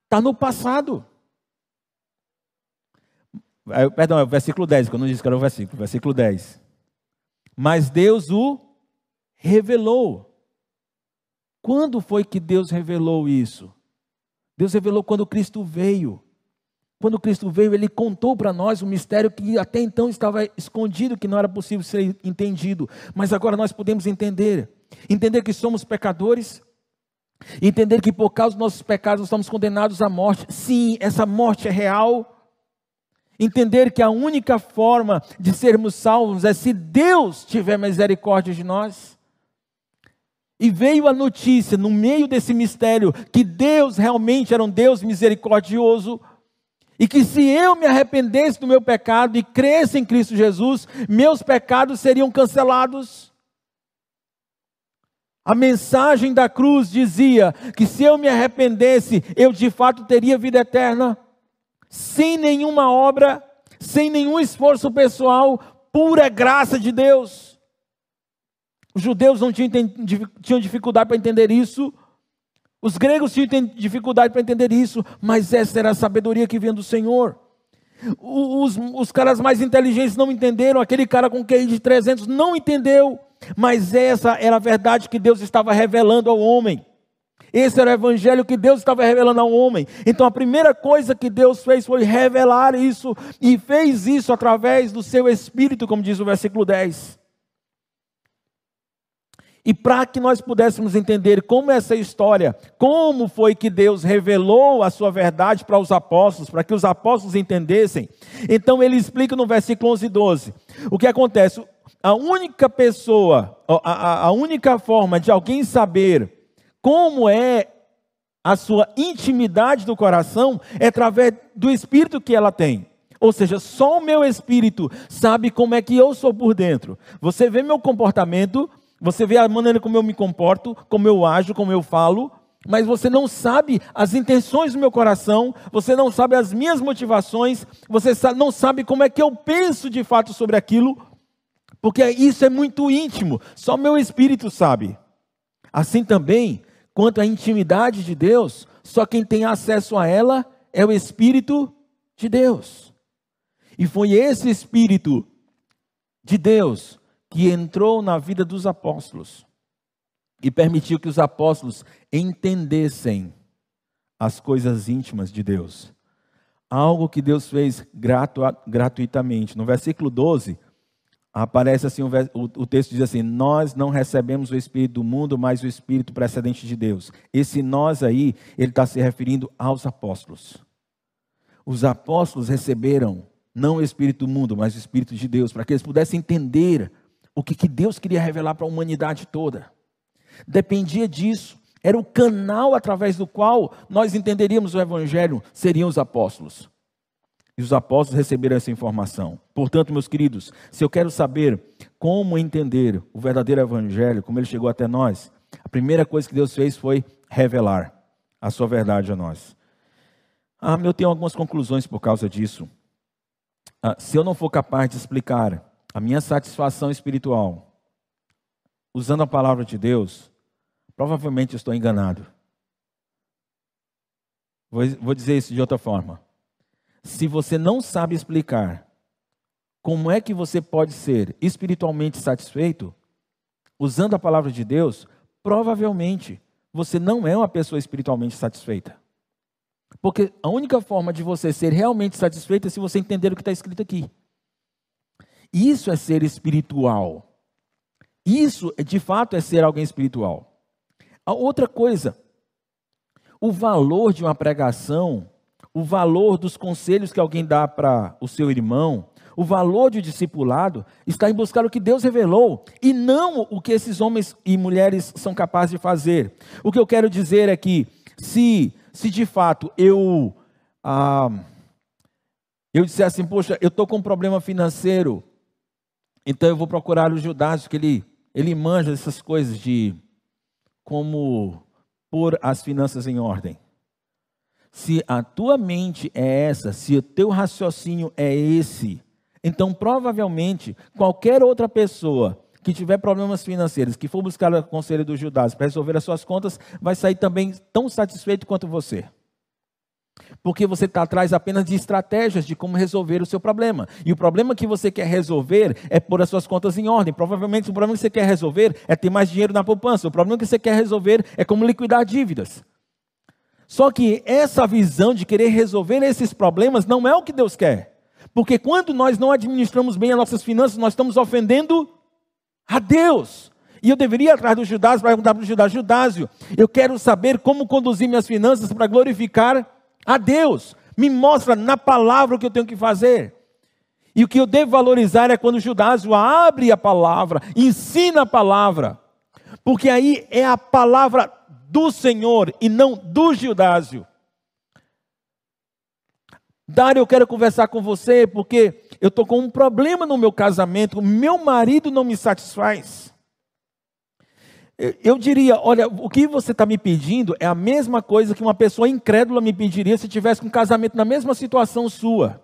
Está no passado. Perdão, é o versículo 10, que eu não disse que era o versículo. Versículo 10. Mas Deus o revelou. Quando foi que Deus revelou isso? Deus revelou quando Cristo veio. Quando Cristo veio, ele contou para nós um mistério que até então estava escondido, que não era possível ser entendido, mas agora nós podemos entender. Entender que somos pecadores, entender que por causa dos nossos pecados estamos condenados à morte. Sim, essa morte é real. Entender que a única forma de sermos salvos é se Deus tiver misericórdia de nós. E veio a notícia, no meio desse mistério, que Deus realmente era um Deus misericordioso, e que se eu me arrependesse do meu pecado e cresce em Cristo Jesus, meus pecados seriam cancelados. A mensagem da cruz dizia que se eu me arrependesse, eu de fato teria vida eterna, sem nenhuma obra, sem nenhum esforço pessoal, pura graça de Deus. Os judeus não tinham, tinham dificuldade para entender isso, os gregos tinham dificuldade para entender isso, mas essa era a sabedoria que vinha do Senhor. Os, os caras mais inteligentes não entenderam, aquele cara com QI de 300 não entendeu, mas essa era a verdade que Deus estava revelando ao homem. Esse era o evangelho que Deus estava revelando ao homem. Então a primeira coisa que Deus fez foi revelar isso, e fez isso através do seu espírito, como diz o versículo 10. E para que nós pudéssemos entender como essa história, como foi que Deus revelou a sua verdade para os apóstolos, para que os apóstolos entendessem, então ele explica no versículo 11 e 12. O que acontece? A única pessoa, a, a, única forma de alguém saber como é a sua intimidade do coração é através do espírito que ela tem. Ou seja, só o meu espírito sabe como é que eu sou por dentro. Você vê meu comportamento, você vê a maneira como eu me comporto, como eu ajo, como eu falo, mas você não sabe as intenções do meu coração, você não sabe as minhas motivações, você não sabe como é que eu penso de fato sobre aquilo, porque isso é muito íntimo, só meu espírito sabe. Assim também, quanto à intimidade de Deus, só quem tem acesso a ela é o Espírito de Deus. E foi esse Espírito de Deus que entrou na vida dos apóstolos e permitiu que os apóstolos entendessem as coisas íntimas de Deus. Algo que Deus fez gratu gratuitamente. No versículo 12, aparece assim: o, o texto diz assim: Nós não recebemos o Espírito do mundo, mas o Espírito precedente de Deus. Esse nós aí, ele está se referindo aos apóstolos. Os apóstolos receberam não o Espírito do mundo, mas o Espírito de Deus, para que eles pudessem entender o que, que Deus queria revelar para a humanidade toda. Dependia disso. Era o canal através do qual nós entenderíamos o Evangelho, seriam os apóstolos. E os apóstolos receberam essa informação. Portanto, meus queridos, se eu quero saber como entender o verdadeiro Evangelho, como ele chegou até nós, a primeira coisa que Deus fez foi revelar a sua verdade a nós. Ah, eu tenho algumas conclusões por causa disso. Ah, se eu não for capaz de explicar a minha satisfação espiritual usando a palavra de Deus, provavelmente estou enganado. Vou, dizer isso de outra forma. Se você não sabe explicar como é que você pode ser espiritualmente satisfeito usando a palavra de Deus, provavelmente você não é uma pessoa espiritualmente satisfeita. Porque a única forma de você ser realmente satisfeito é se você entender o que está escrito aqui. Isso é ser espiritual. Isso, de fato, é ser alguém espiritual. A outra coisa, o valor de uma pregação, o valor dos conselhos que alguém dá para o seu irmão, o valor de discipulado está em buscar o que Deus revelou e não o que esses homens e mulheres são capazes de fazer. O que eu quero dizer é que se, se de fato eu ah, eu disser assim, poxa, eu estou com um problema financeiro, então eu vou procurar o Judas, que ele, ele manja essas coisas de como pôr as finanças em ordem. Se a tua mente é essa, se o teu raciocínio é esse, então provavelmente qualquer outra pessoa que tiver problemas financeiros, que for buscar o conselho dos Judas para resolver as suas contas, vai sair também tão satisfeito quanto você. Porque você está atrás apenas de estratégias de como resolver o seu problema. E o problema que você quer resolver é pôr as suas contas em ordem. Provavelmente o problema que você quer resolver é ter mais dinheiro na poupança. O problema que você quer resolver é como liquidar dívidas. Só que essa visão de querer resolver esses problemas não é o que Deus quer. Porque quando nós não administramos bem as nossas finanças, nós estamos ofendendo a Deus. E eu deveria ir atrás do para perguntar para o Judásio, Judásio, eu quero saber como conduzir minhas finanças para glorificar a Deus. Me mostra na palavra o que eu tenho que fazer. E o que eu devo valorizar é quando o Judásio abre a palavra, ensina a palavra. Porque aí é a palavra do Senhor e não do Judásio. Dário, eu quero conversar com você porque eu estou com um problema no meu casamento, meu marido não me satisfaz. Eu diria, olha, o que você está me pedindo é a mesma coisa que uma pessoa incrédula me pediria se tivesse um casamento na mesma situação sua.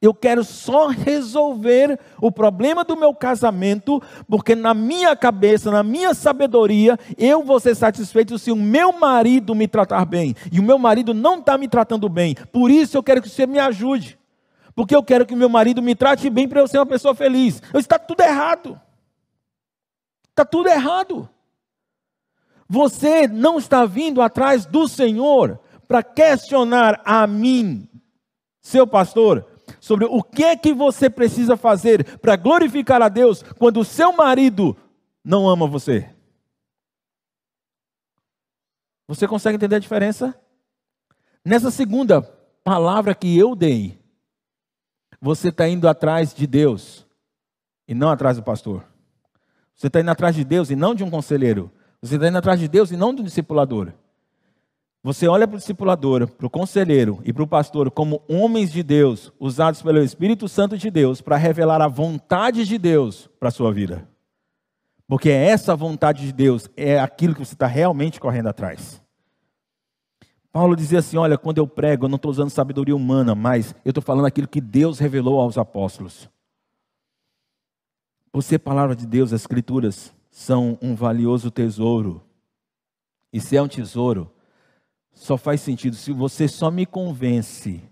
Eu quero só resolver o problema do meu casamento, porque na minha cabeça, na minha sabedoria, eu vou ser satisfeito se o meu marido me tratar bem. E o meu marido não está me tratando bem. Por isso eu quero que você me ajude. Porque eu quero que o meu marido me trate bem para eu ser uma pessoa feliz. Está tudo errado. Está tudo errado. Você não está vindo atrás do Senhor para questionar a mim, seu pastor, sobre o que é que você precisa fazer para glorificar a Deus quando o seu marido não ama você. Você consegue entender a diferença? Nessa segunda palavra que eu dei, você está indo atrás de Deus e não atrás do pastor. Você está indo atrás de Deus e não de um conselheiro. Você está indo atrás de Deus e não de um discipulador. Você olha para o discipulador, para o conselheiro e para o pastor como homens de Deus, usados pelo Espírito Santo de Deus para revelar a vontade de Deus para a sua vida. Porque essa vontade de Deus é aquilo que você está realmente correndo atrás. Paulo dizia assim: Olha, quando eu prego, eu não estou usando sabedoria humana, mas eu estou falando aquilo que Deus revelou aos apóstolos. Por ser palavra de Deus, as Escrituras são um valioso tesouro. E se é um tesouro, só faz sentido se você só me convence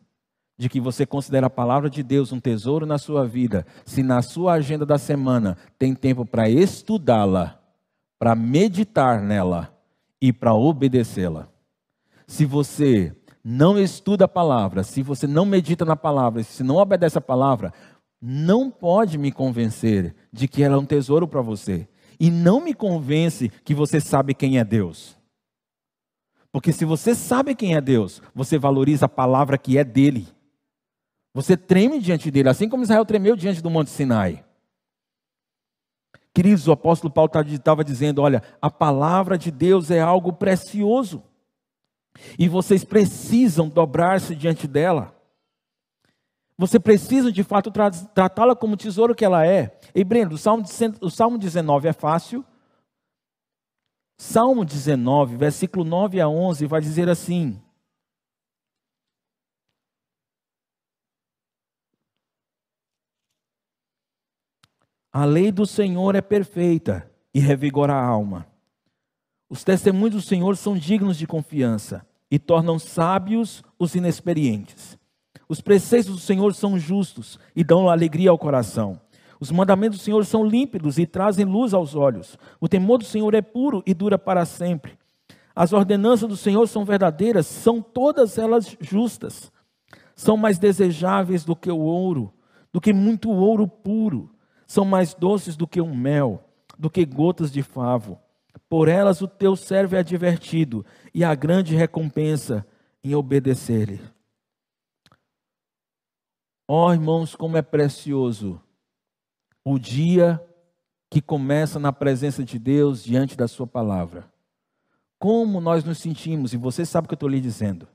de que você considera a palavra de Deus um tesouro na sua vida, se na sua agenda da semana tem tempo para estudá-la, para meditar nela e para obedecê-la. Se você não estuda a palavra, se você não medita na palavra, se não obedece a palavra, não pode me convencer de que ela é um tesouro para você. E não me convence que você sabe quem é Deus. Porque se você sabe quem é Deus, você valoriza a palavra que é dele. Você treme diante dele, assim como Israel tremeu diante do Monte Sinai. Queridos, o apóstolo Paulo estava dizendo: olha, a palavra de Deus é algo precioso. E vocês precisam dobrar-se diante dela. Você precisa de fato tratá-la como tesouro que ela é. E Breno, o Salmo, o Salmo 19 é fácil, Salmo 19, versículo 9 a 11, vai dizer assim: A lei do Senhor é perfeita e revigora a alma. Os testemunhos do Senhor são dignos de confiança e tornam sábios os inexperientes. Os preceitos do Senhor são justos e dão alegria ao coração. Os mandamentos do Senhor são límpidos e trazem luz aos olhos. O temor do Senhor é puro e dura para sempre. As ordenanças do Senhor são verdadeiras, são todas elas justas. São mais desejáveis do que o ouro, do que muito ouro puro. São mais doces do que um mel, do que gotas de favo. Por elas o teu servo é advertido, e a grande recompensa em obedecer-lhe. Ó oh, irmãos, como é precioso o dia que começa na presença de Deus diante da Sua palavra. Como nós nos sentimos, e você sabe o que eu estou lhe dizendo,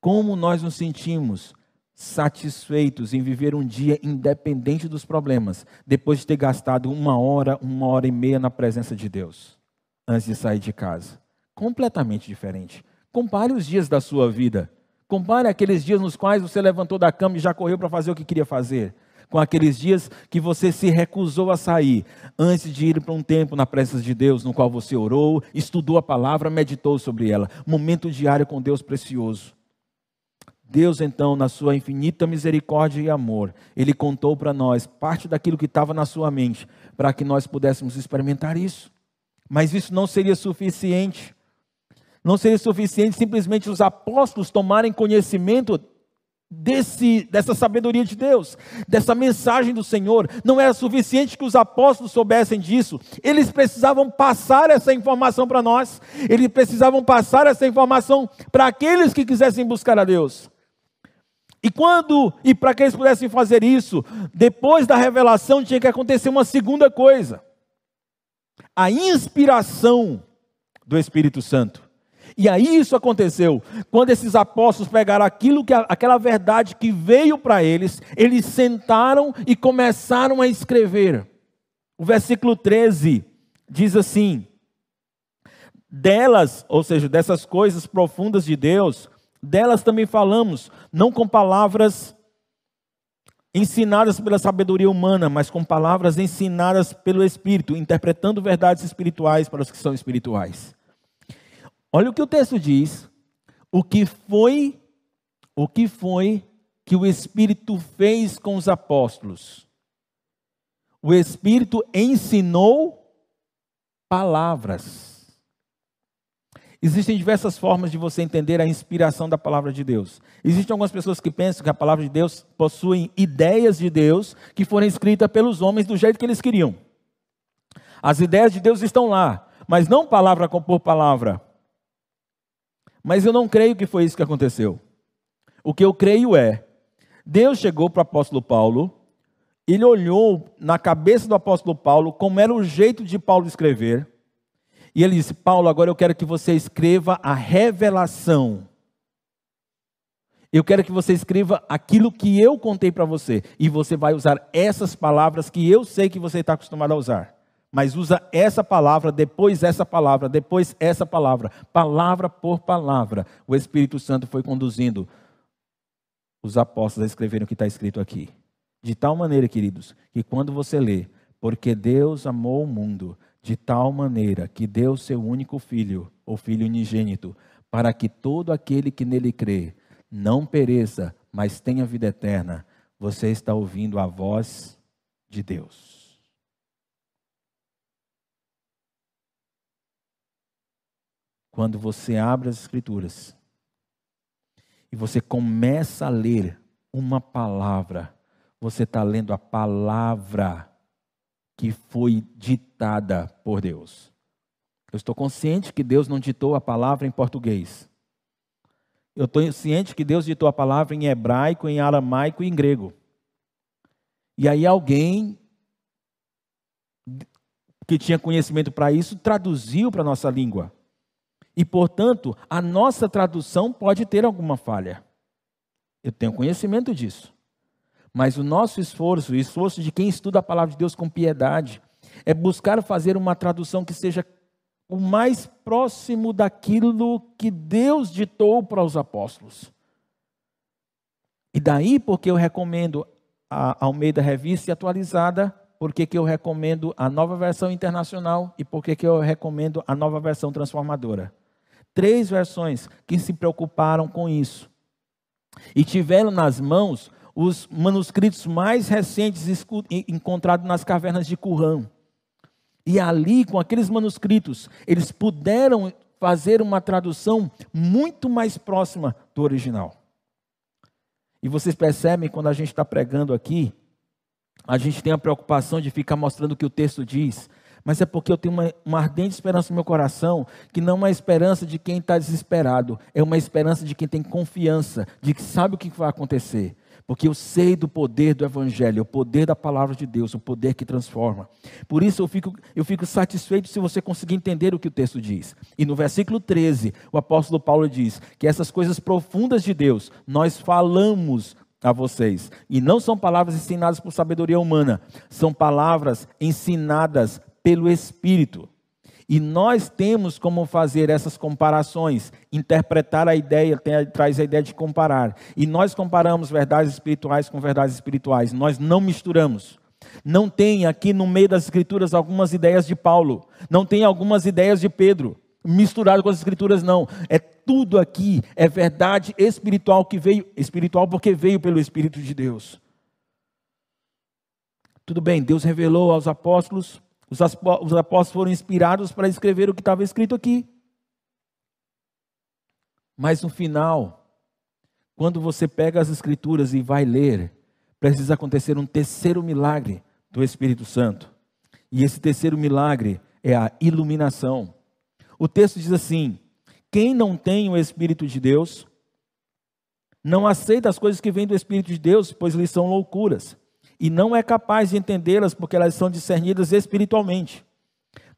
como nós nos sentimos satisfeitos em viver um dia independente dos problemas, depois de ter gastado uma hora, uma hora e meia na presença de Deus, antes de sair de casa. Completamente diferente. Compare os dias da sua vida. Compare aqueles dias nos quais você levantou da cama e já correu para fazer o que queria fazer com aqueles dias que você se recusou a sair, antes de ir para um tempo na presença de Deus, no qual você orou, estudou a palavra, meditou sobre ela. Momento diário com Deus precioso. Deus, então, na sua infinita misericórdia e amor, Ele contou para nós parte daquilo que estava na sua mente, para que nós pudéssemos experimentar isso. Mas isso não seria suficiente. Não seria suficiente simplesmente os apóstolos tomarem conhecimento desse, dessa sabedoria de Deus, dessa mensagem do Senhor. Não era suficiente que os apóstolos soubessem disso, eles precisavam passar essa informação para nós, eles precisavam passar essa informação para aqueles que quisessem buscar a Deus. E quando, e para que eles pudessem fazer isso, depois da revelação tinha que acontecer uma segunda coisa: a inspiração do Espírito Santo. E aí isso aconteceu. Quando esses apóstolos pegaram aquilo que aquela verdade que veio para eles, eles sentaram e começaram a escrever. O versículo 13 diz assim: Delas, ou seja, dessas coisas profundas de Deus, delas também falamos, não com palavras ensinadas pela sabedoria humana, mas com palavras ensinadas pelo Espírito, interpretando verdades espirituais para os que são espirituais. Olha o que o texto diz. O que foi, o que foi que o Espírito fez com os apóstolos? O Espírito ensinou palavras. Existem diversas formas de você entender a inspiração da palavra de Deus. Existem algumas pessoas que pensam que a palavra de Deus possui ideias de Deus que foram escritas pelos homens do jeito que eles queriam. As ideias de Deus estão lá, mas não palavra por palavra. Mas eu não creio que foi isso que aconteceu. O que eu creio é, Deus chegou para o apóstolo Paulo, ele olhou na cabeça do apóstolo Paulo como era o jeito de Paulo escrever, e ele disse: Paulo, agora eu quero que você escreva a revelação. Eu quero que você escreva aquilo que eu contei para você, e você vai usar essas palavras que eu sei que você está acostumado a usar mas usa essa palavra, depois essa palavra, depois essa palavra, palavra por palavra. O Espírito Santo foi conduzindo os apóstolos a escreverem o que está escrito aqui. De tal maneira, queridos, que quando você lê, porque Deus amou o mundo de tal maneira que deu seu único filho, o filho unigênito, para que todo aquele que nele crê não pereça, mas tenha vida eterna, você está ouvindo a voz de Deus. Quando você abre as Escrituras e você começa a ler uma palavra, você está lendo a palavra que foi ditada por Deus. Eu estou consciente que Deus não ditou a palavra em português. Eu estou ciente que Deus ditou a palavra em hebraico, em aramaico e em grego. E aí alguém que tinha conhecimento para isso traduziu para a nossa língua. E, portanto, a nossa tradução pode ter alguma falha. Eu tenho conhecimento disso. Mas o nosso esforço, o esforço de quem estuda a palavra de Deus com piedade, é buscar fazer uma tradução que seja o mais próximo daquilo que Deus ditou para os apóstolos. E daí porque eu recomendo a Almeida Revista Atualizada, porque que eu recomendo a nova versão internacional e porque que eu recomendo a nova versão transformadora. Três versões que se preocuparam com isso. E tiveram nas mãos os manuscritos mais recentes encontrados nas cavernas de Qumran. E ali, com aqueles manuscritos, eles puderam fazer uma tradução muito mais próxima do original. E vocês percebem quando a gente está pregando aqui, a gente tem a preocupação de ficar mostrando o que o texto diz, mas é porque eu tenho uma, uma ardente esperança no meu coração, que não é uma esperança de quem está desesperado, é uma esperança de quem tem confiança, de que sabe o que vai acontecer porque eu sei do poder do Evangelho, o poder da palavra de Deus, o poder que transforma. Por isso eu fico, eu fico satisfeito se você conseguir entender o que o texto diz. E no versículo 13, o apóstolo Paulo diz que essas coisas profundas de Deus nós falamos a vocês. E não são palavras ensinadas por sabedoria humana, são palavras ensinadas pelo Espírito. E nós temos como fazer essas comparações, interpretar a ideia, tem, traz a ideia de comparar. E nós comparamos verdades espirituais com verdades espirituais, nós não misturamos. Não tem aqui no meio das escrituras algumas ideias de Paulo, não tem algumas ideias de Pedro, misturado com as escrituras não. É tudo aqui é verdade espiritual que veio, espiritual porque veio pelo espírito de Deus. Tudo bem, Deus revelou aos apóstolos os apóstolos foram inspirados para escrever o que estava escrito aqui. Mas no final, quando você pega as Escrituras e vai ler, precisa acontecer um terceiro milagre do Espírito Santo. E esse terceiro milagre é a iluminação. O texto diz assim: quem não tem o Espírito de Deus, não aceita as coisas que vêm do Espírito de Deus, pois lhes são loucuras e não é capaz de entendê-las porque elas são discernidas espiritualmente.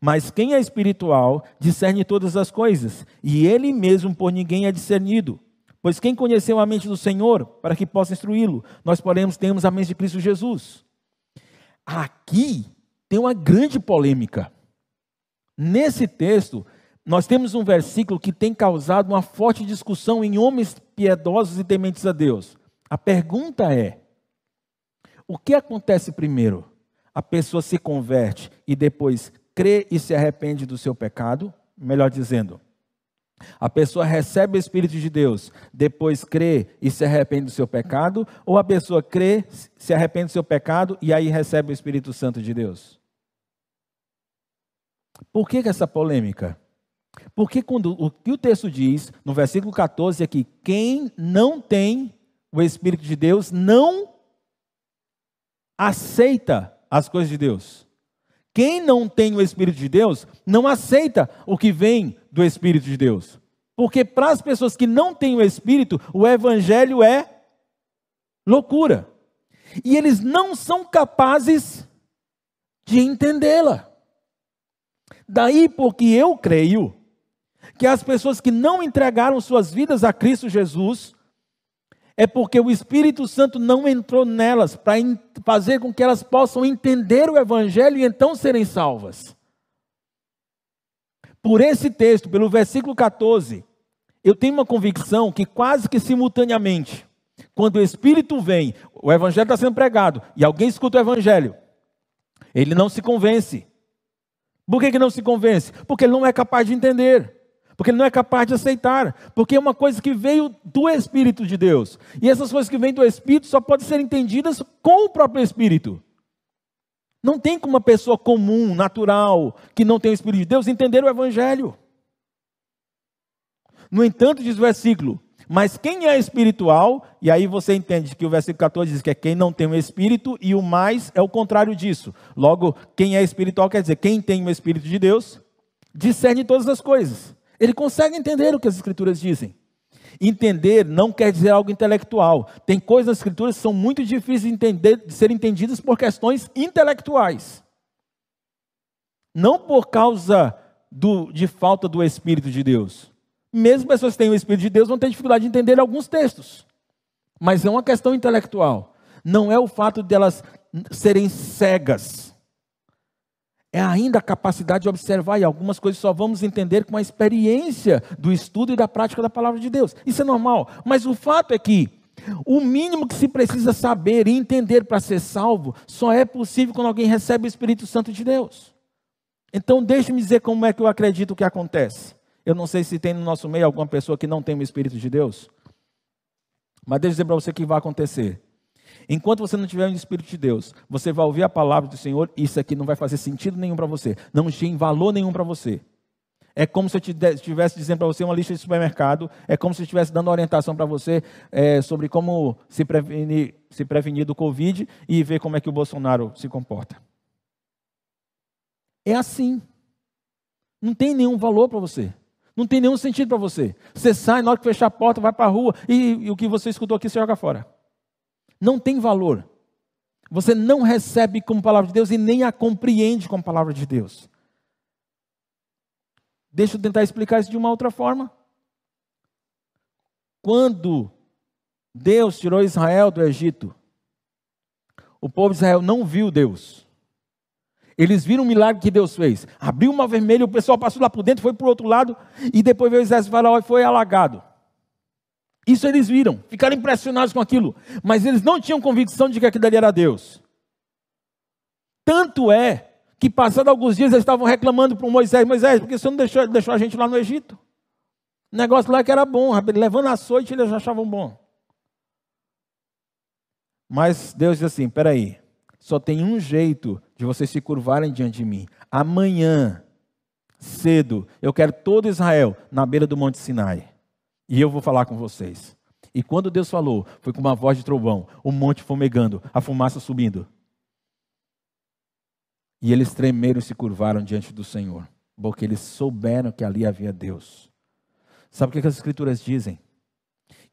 Mas quem é espiritual discerne todas as coisas, e ele mesmo por ninguém é discernido. Pois quem conheceu a mente do Senhor para que possa instruí-lo? Nós, porém, temos a mente de Cristo Jesus. Aqui tem uma grande polêmica. Nesse texto, nós temos um versículo que tem causado uma forte discussão em homens piedosos e tementes a Deus. A pergunta é: o que acontece primeiro? A pessoa se converte e depois crê e se arrepende do seu pecado? Melhor dizendo, a pessoa recebe o Espírito de Deus, depois crê e se arrepende do seu pecado? Ou a pessoa crê, se arrepende do seu pecado e aí recebe o Espírito Santo de Deus? Por que, que essa polêmica? Porque quando o que o texto diz, no versículo 14, é que quem não tem o Espírito de Deus não aceita as coisas de Deus. Quem não tem o Espírito de Deus, não aceita o que vem do Espírito de Deus. Porque para as pessoas que não têm o Espírito, o Evangelho é loucura. E eles não são capazes de entendê-la. Daí porque eu creio que as pessoas que não entregaram suas vidas a Cristo Jesus, é porque o Espírito Santo não entrou nelas para fazer com que elas possam entender o Evangelho e então serem salvas. Por esse texto, pelo versículo 14, eu tenho uma convicção que quase que simultaneamente, quando o Espírito vem, o Evangelho está sendo pregado e alguém escuta o Evangelho, ele não se convence. Por que, que não se convence? Porque ele não é capaz de entender porque ele não é capaz de aceitar, porque é uma coisa que veio do Espírito de Deus. E essas coisas que vêm do Espírito só podem ser entendidas com o próprio Espírito. Não tem como uma pessoa comum, natural, que não tem o Espírito de Deus, entender o Evangelho. No entanto, diz o versículo, mas quem é espiritual, e aí você entende que o versículo 14 diz que é quem não tem o Espírito, e o mais é o contrário disso. Logo, quem é espiritual quer dizer quem tem o Espírito de Deus, discerne todas as coisas. Ele consegue entender o que as Escrituras dizem. Entender não quer dizer algo intelectual. Tem coisas nas Escrituras que são muito difíceis de, entender, de ser entendidas por questões intelectuais. Não por causa do, de falta do Espírito de Deus. Mesmo pessoas que têm o Espírito de Deus vão ter dificuldade de entender alguns textos. Mas é uma questão intelectual. Não é o fato delas serem cegas é ainda a capacidade de observar, e algumas coisas só vamos entender com a experiência do estudo e da prática da palavra de Deus. Isso é normal. Mas o fato é que o mínimo que se precisa saber e entender para ser salvo só é possível quando alguém recebe o Espírito Santo de Deus. Então, deixe-me dizer como é que eu acredito que acontece. Eu não sei se tem no nosso meio alguma pessoa que não tem o Espírito de Deus, mas deixa eu dizer para você o que vai acontecer. Enquanto você não tiver o Espírito de Deus, você vai ouvir a palavra do Senhor, isso aqui não vai fazer sentido nenhum para você, não tem valor nenhum para você. É como se eu estivesse dizendo para você uma lista de supermercado, é como se eu estivesse dando orientação para você é, sobre como se prevenir, se prevenir do Covid e ver como é que o Bolsonaro se comporta. É assim. Não tem nenhum valor para você. Não tem nenhum sentido para você. Você sai, na hora que fechar a porta, vai para a rua e, e o que você escutou aqui você joga fora. Não tem valor. Você não recebe como palavra de Deus e nem a compreende como palavra de Deus. Deixa eu tentar explicar isso de uma outra forma. Quando Deus tirou Israel do Egito, o povo de Israel não viu Deus. Eles viram o milagre que Deus fez. Abriu uma vermelha, o pessoal passou lá por dentro, foi para o outro lado, e depois veio o exército de e foi alagado. Isso eles viram, ficaram impressionados com aquilo, mas eles não tinham convicção de que aquilo ali era Deus. Tanto é que, passando alguns dias, eles estavam reclamando para Moisés: Moisés, por que você não deixou, deixou a gente lá no Egito? O negócio lá que era bom, levando açoite eles achavam bom. Mas Deus diz assim: peraí, só tem um jeito de vocês se curvarem diante de mim. Amanhã, cedo, eu quero todo Israel na beira do Monte Sinai. E eu vou falar com vocês. E quando Deus falou, foi com uma voz de trovão, o monte fumegando, a fumaça subindo. E eles tremeram e se curvaram diante do Senhor, porque eles souberam que ali havia Deus. Sabe o que as Escrituras dizem?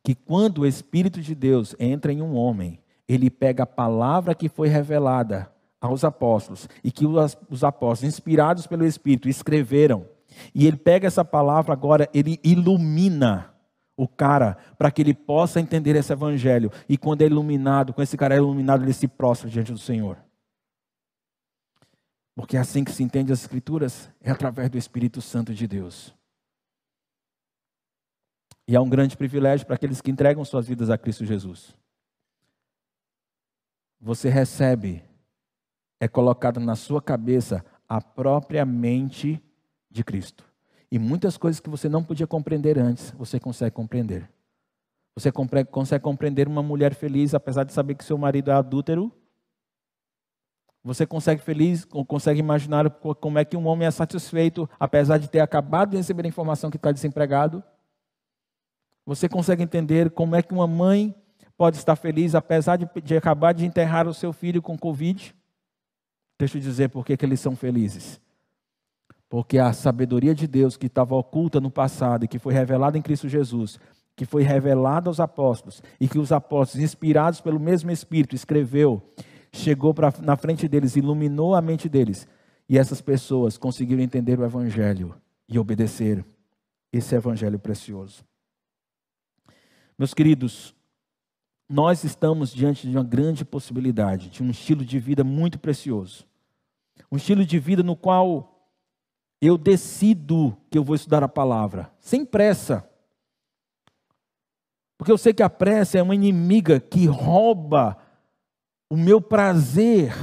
Que quando o Espírito de Deus entra em um homem, ele pega a palavra que foi revelada aos apóstolos e que os apóstolos, inspirados pelo Espírito, escreveram. E ele pega essa palavra agora, ele ilumina o cara para que ele possa entender esse evangelho. E quando é iluminado, com esse cara é iluminado, ele se prostra diante do Senhor. Porque é assim que se entende as Escrituras, é através do Espírito Santo de Deus. E é um grande privilégio para aqueles que entregam suas vidas a Cristo Jesus. Você recebe, é colocado na sua cabeça a própria mente de Cristo. E muitas coisas que você não podia compreender antes, você consegue compreender. Você consegue compreender uma mulher feliz, apesar de saber que seu marido é adúltero, você consegue feliz, consegue imaginar como é que um homem é satisfeito, apesar de ter acabado de receber a informação que está desempregado? Você consegue entender como é que uma mãe pode estar feliz, apesar de, de acabar de enterrar o seu filho com Covid? Deixa eu dizer por que eles são felizes. Porque a sabedoria de Deus que estava oculta no passado e que foi revelada em Cristo Jesus, que foi revelada aos apóstolos, e que os apóstolos, inspirados pelo mesmo Espírito, escreveu chegou pra, na frente deles, iluminou a mente deles. E essas pessoas conseguiram entender o Evangelho e obedecer esse Evangelho precioso. Meus queridos, nós estamos diante de uma grande possibilidade, de um estilo de vida muito precioso. Um estilo de vida no qual eu decido que eu vou estudar a palavra, sem pressa. Porque eu sei que a pressa é uma inimiga que rouba o meu prazer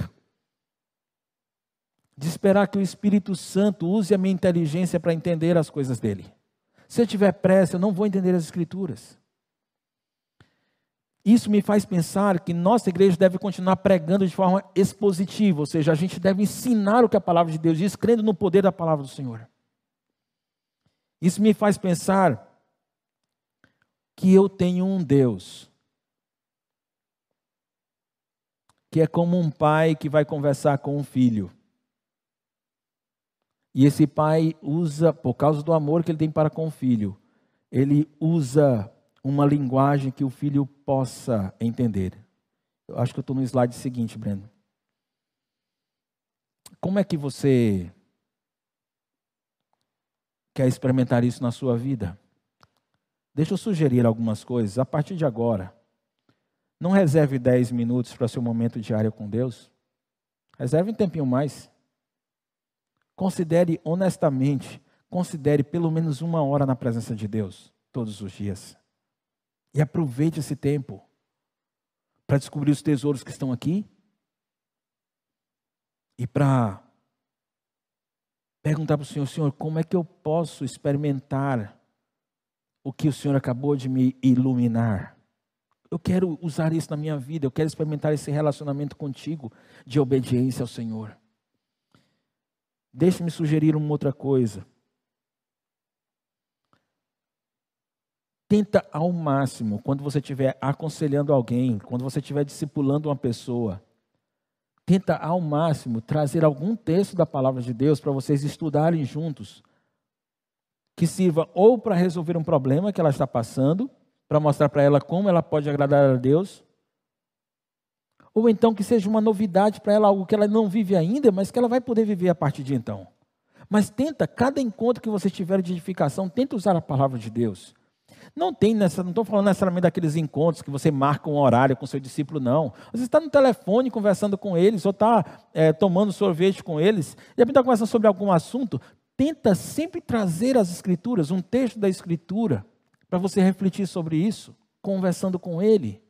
de esperar que o Espírito Santo use a minha inteligência para entender as coisas dele. Se eu tiver pressa, eu não vou entender as Escrituras. Isso me faz pensar que nossa igreja deve continuar pregando de forma expositiva, ou seja, a gente deve ensinar o que a palavra de Deus diz, crendo no poder da palavra do Senhor. Isso me faz pensar que eu tenho um Deus que é como um pai que vai conversar com um filho. E esse pai usa, por causa do amor que ele tem para com o filho, ele usa uma linguagem que o filho possa entender. Eu acho que eu estou no slide seguinte, Breno. Como é que você quer experimentar isso na sua vida? Deixa eu sugerir algumas coisas a partir de agora. Não reserve 10 minutos para seu momento diário com Deus. Reserve um tempinho mais. considere honestamente, considere pelo menos uma hora na presença de Deus, todos os dias. E aproveite esse tempo para descobrir os tesouros que estão aqui e para perguntar para o Senhor, Senhor, como é que eu posso experimentar o que o Senhor acabou de me iluminar? Eu quero usar isso na minha vida, eu quero experimentar esse relacionamento contigo de obediência ao Senhor. Deixe-me sugerir uma outra coisa. Tenta ao máximo, quando você estiver aconselhando alguém, quando você estiver discipulando uma pessoa, tenta ao máximo trazer algum texto da palavra de Deus para vocês estudarem juntos, que sirva ou para resolver um problema que ela está passando, para mostrar para ela como ela pode agradar a Deus. Ou então que seja uma novidade para ela, algo que ela não vive ainda, mas que ela vai poder viver a partir de então. Mas tenta, cada encontro que você tiver de edificação, tenta usar a palavra de Deus. Não tem não estou falando necessariamente daqueles encontros que você marca um horário com seu discípulo, não. Você está no telefone conversando com eles, ou está é, tomando sorvete com eles, e de repente está conversando sobre algum assunto. Tenta sempre trazer as escrituras, um texto da escritura, para você refletir sobre isso, conversando com ele.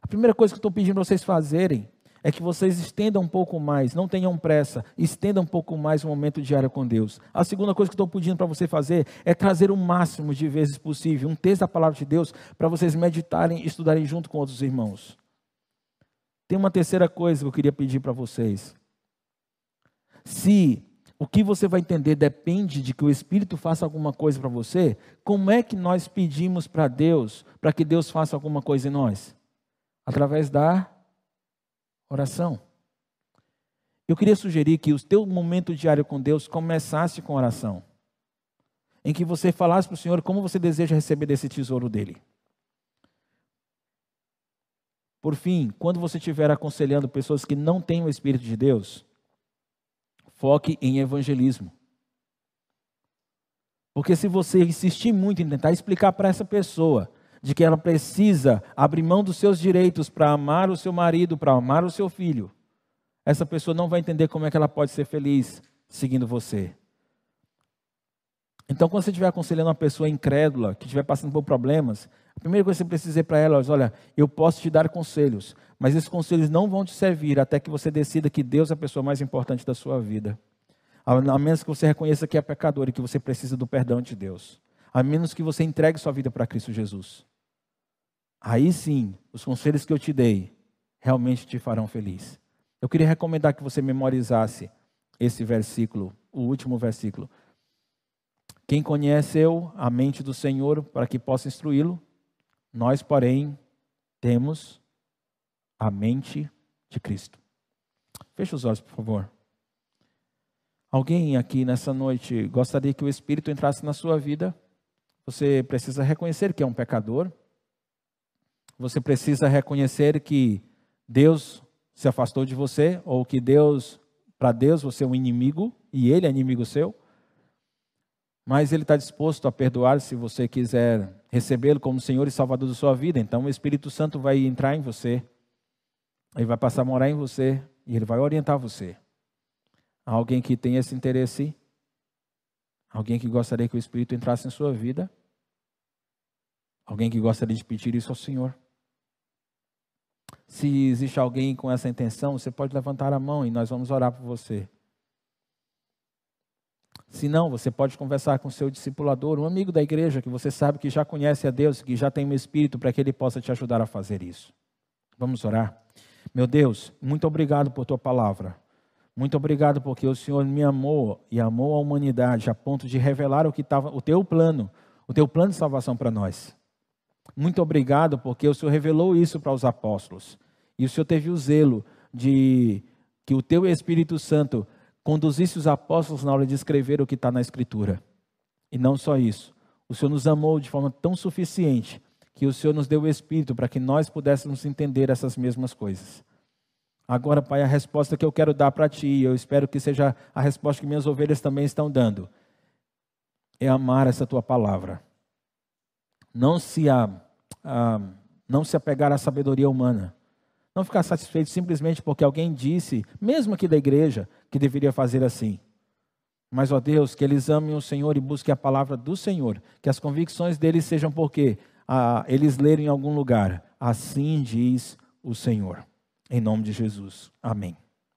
A primeira coisa que eu estou pedindo para vocês fazerem é que vocês estendam um pouco mais, não tenham pressa, estendam um pouco mais o momento diário com Deus. A segunda coisa que estou pedindo para você fazer é trazer o máximo de vezes possível um texto da palavra de Deus para vocês meditarem e estudarem junto com outros irmãos. Tem uma terceira coisa que eu queria pedir para vocês. Se o que você vai entender depende de que o Espírito faça alguma coisa para você, como é que nós pedimos para Deus, para que Deus faça alguma coisa em nós? Através da oração. Eu queria sugerir que o teu momento diário com Deus começasse com oração. Em que você falasse para o Senhor como você deseja receber desse tesouro dele. Por fim, quando você estiver aconselhando pessoas que não têm o Espírito de Deus, foque em evangelismo. Porque se você insistir muito em tentar explicar para essa pessoa de que ela precisa abrir mão dos seus direitos para amar o seu marido, para amar o seu filho, essa pessoa não vai entender como é que ela pode ser feliz seguindo você. Então, quando você estiver aconselhando uma pessoa incrédula, que estiver passando por problemas, a primeira coisa que você precisa dizer para ela é: olha, eu posso te dar conselhos, mas esses conselhos não vão te servir até que você decida que Deus é a pessoa mais importante da sua vida. A menos que você reconheça que é pecador e que você precisa do perdão de Deus. A menos que você entregue sua vida para Cristo Jesus. Aí sim, os conselhos que eu te dei realmente te farão feliz. Eu queria recomendar que você memorizasse esse versículo, o último versículo. Quem conheceu a mente do Senhor para que possa instruí-lo, nós, porém, temos a mente de Cristo. Feche os olhos, por favor. Alguém aqui nessa noite gostaria que o Espírito entrasse na sua vida? Você precisa reconhecer que é um pecador. Você precisa reconhecer que Deus se afastou de você, ou que Deus, para Deus, você é um inimigo e Ele é inimigo seu. Mas Ele está disposto a perdoar se você quiser recebê-lo como Senhor e Salvador da sua vida. Então o Espírito Santo vai entrar em você ele vai passar a morar em você e ele vai orientar você. Alguém que tem esse interesse, alguém que gostaria que o Espírito entrasse em sua vida, alguém que gostaria de pedir isso ao Senhor. Se existe alguém com essa intenção, você pode levantar a mão e nós vamos orar por você. Se não, você pode conversar com seu discipulador, um amigo da igreja que você sabe que já conhece a Deus, que já tem um Espírito para que ele possa te ajudar a fazer isso. Vamos orar. Meu Deus, muito obrigado por tua palavra. Muito obrigado porque o Senhor me amou e amou a humanidade a ponto de revelar o que estava o teu plano, o teu plano de salvação para nós. Muito obrigado porque o Senhor revelou isso para os apóstolos. E o Senhor teve o zelo de que o teu Espírito Santo conduzisse os apóstolos na hora de escrever o que está na Escritura. E não só isso. O Senhor nos amou de forma tão suficiente que o Senhor nos deu o Espírito para que nós pudéssemos entender essas mesmas coisas. Agora, Pai, a resposta que eu quero dar para Ti, eu espero que seja a resposta que minhas ovelhas também estão dando, é amar essa Tua palavra. Não se, a, a, não se apegar à sabedoria humana, Não ficar satisfeito simplesmente porque alguém disse, mesmo aqui da igreja, que deveria fazer assim. Mas, ó Deus, que eles amem o Senhor e busquem a palavra do Senhor. Que as convicções deles sejam porque ah, eles lerem em algum lugar. Assim diz o Senhor. Em nome de Jesus. Amém.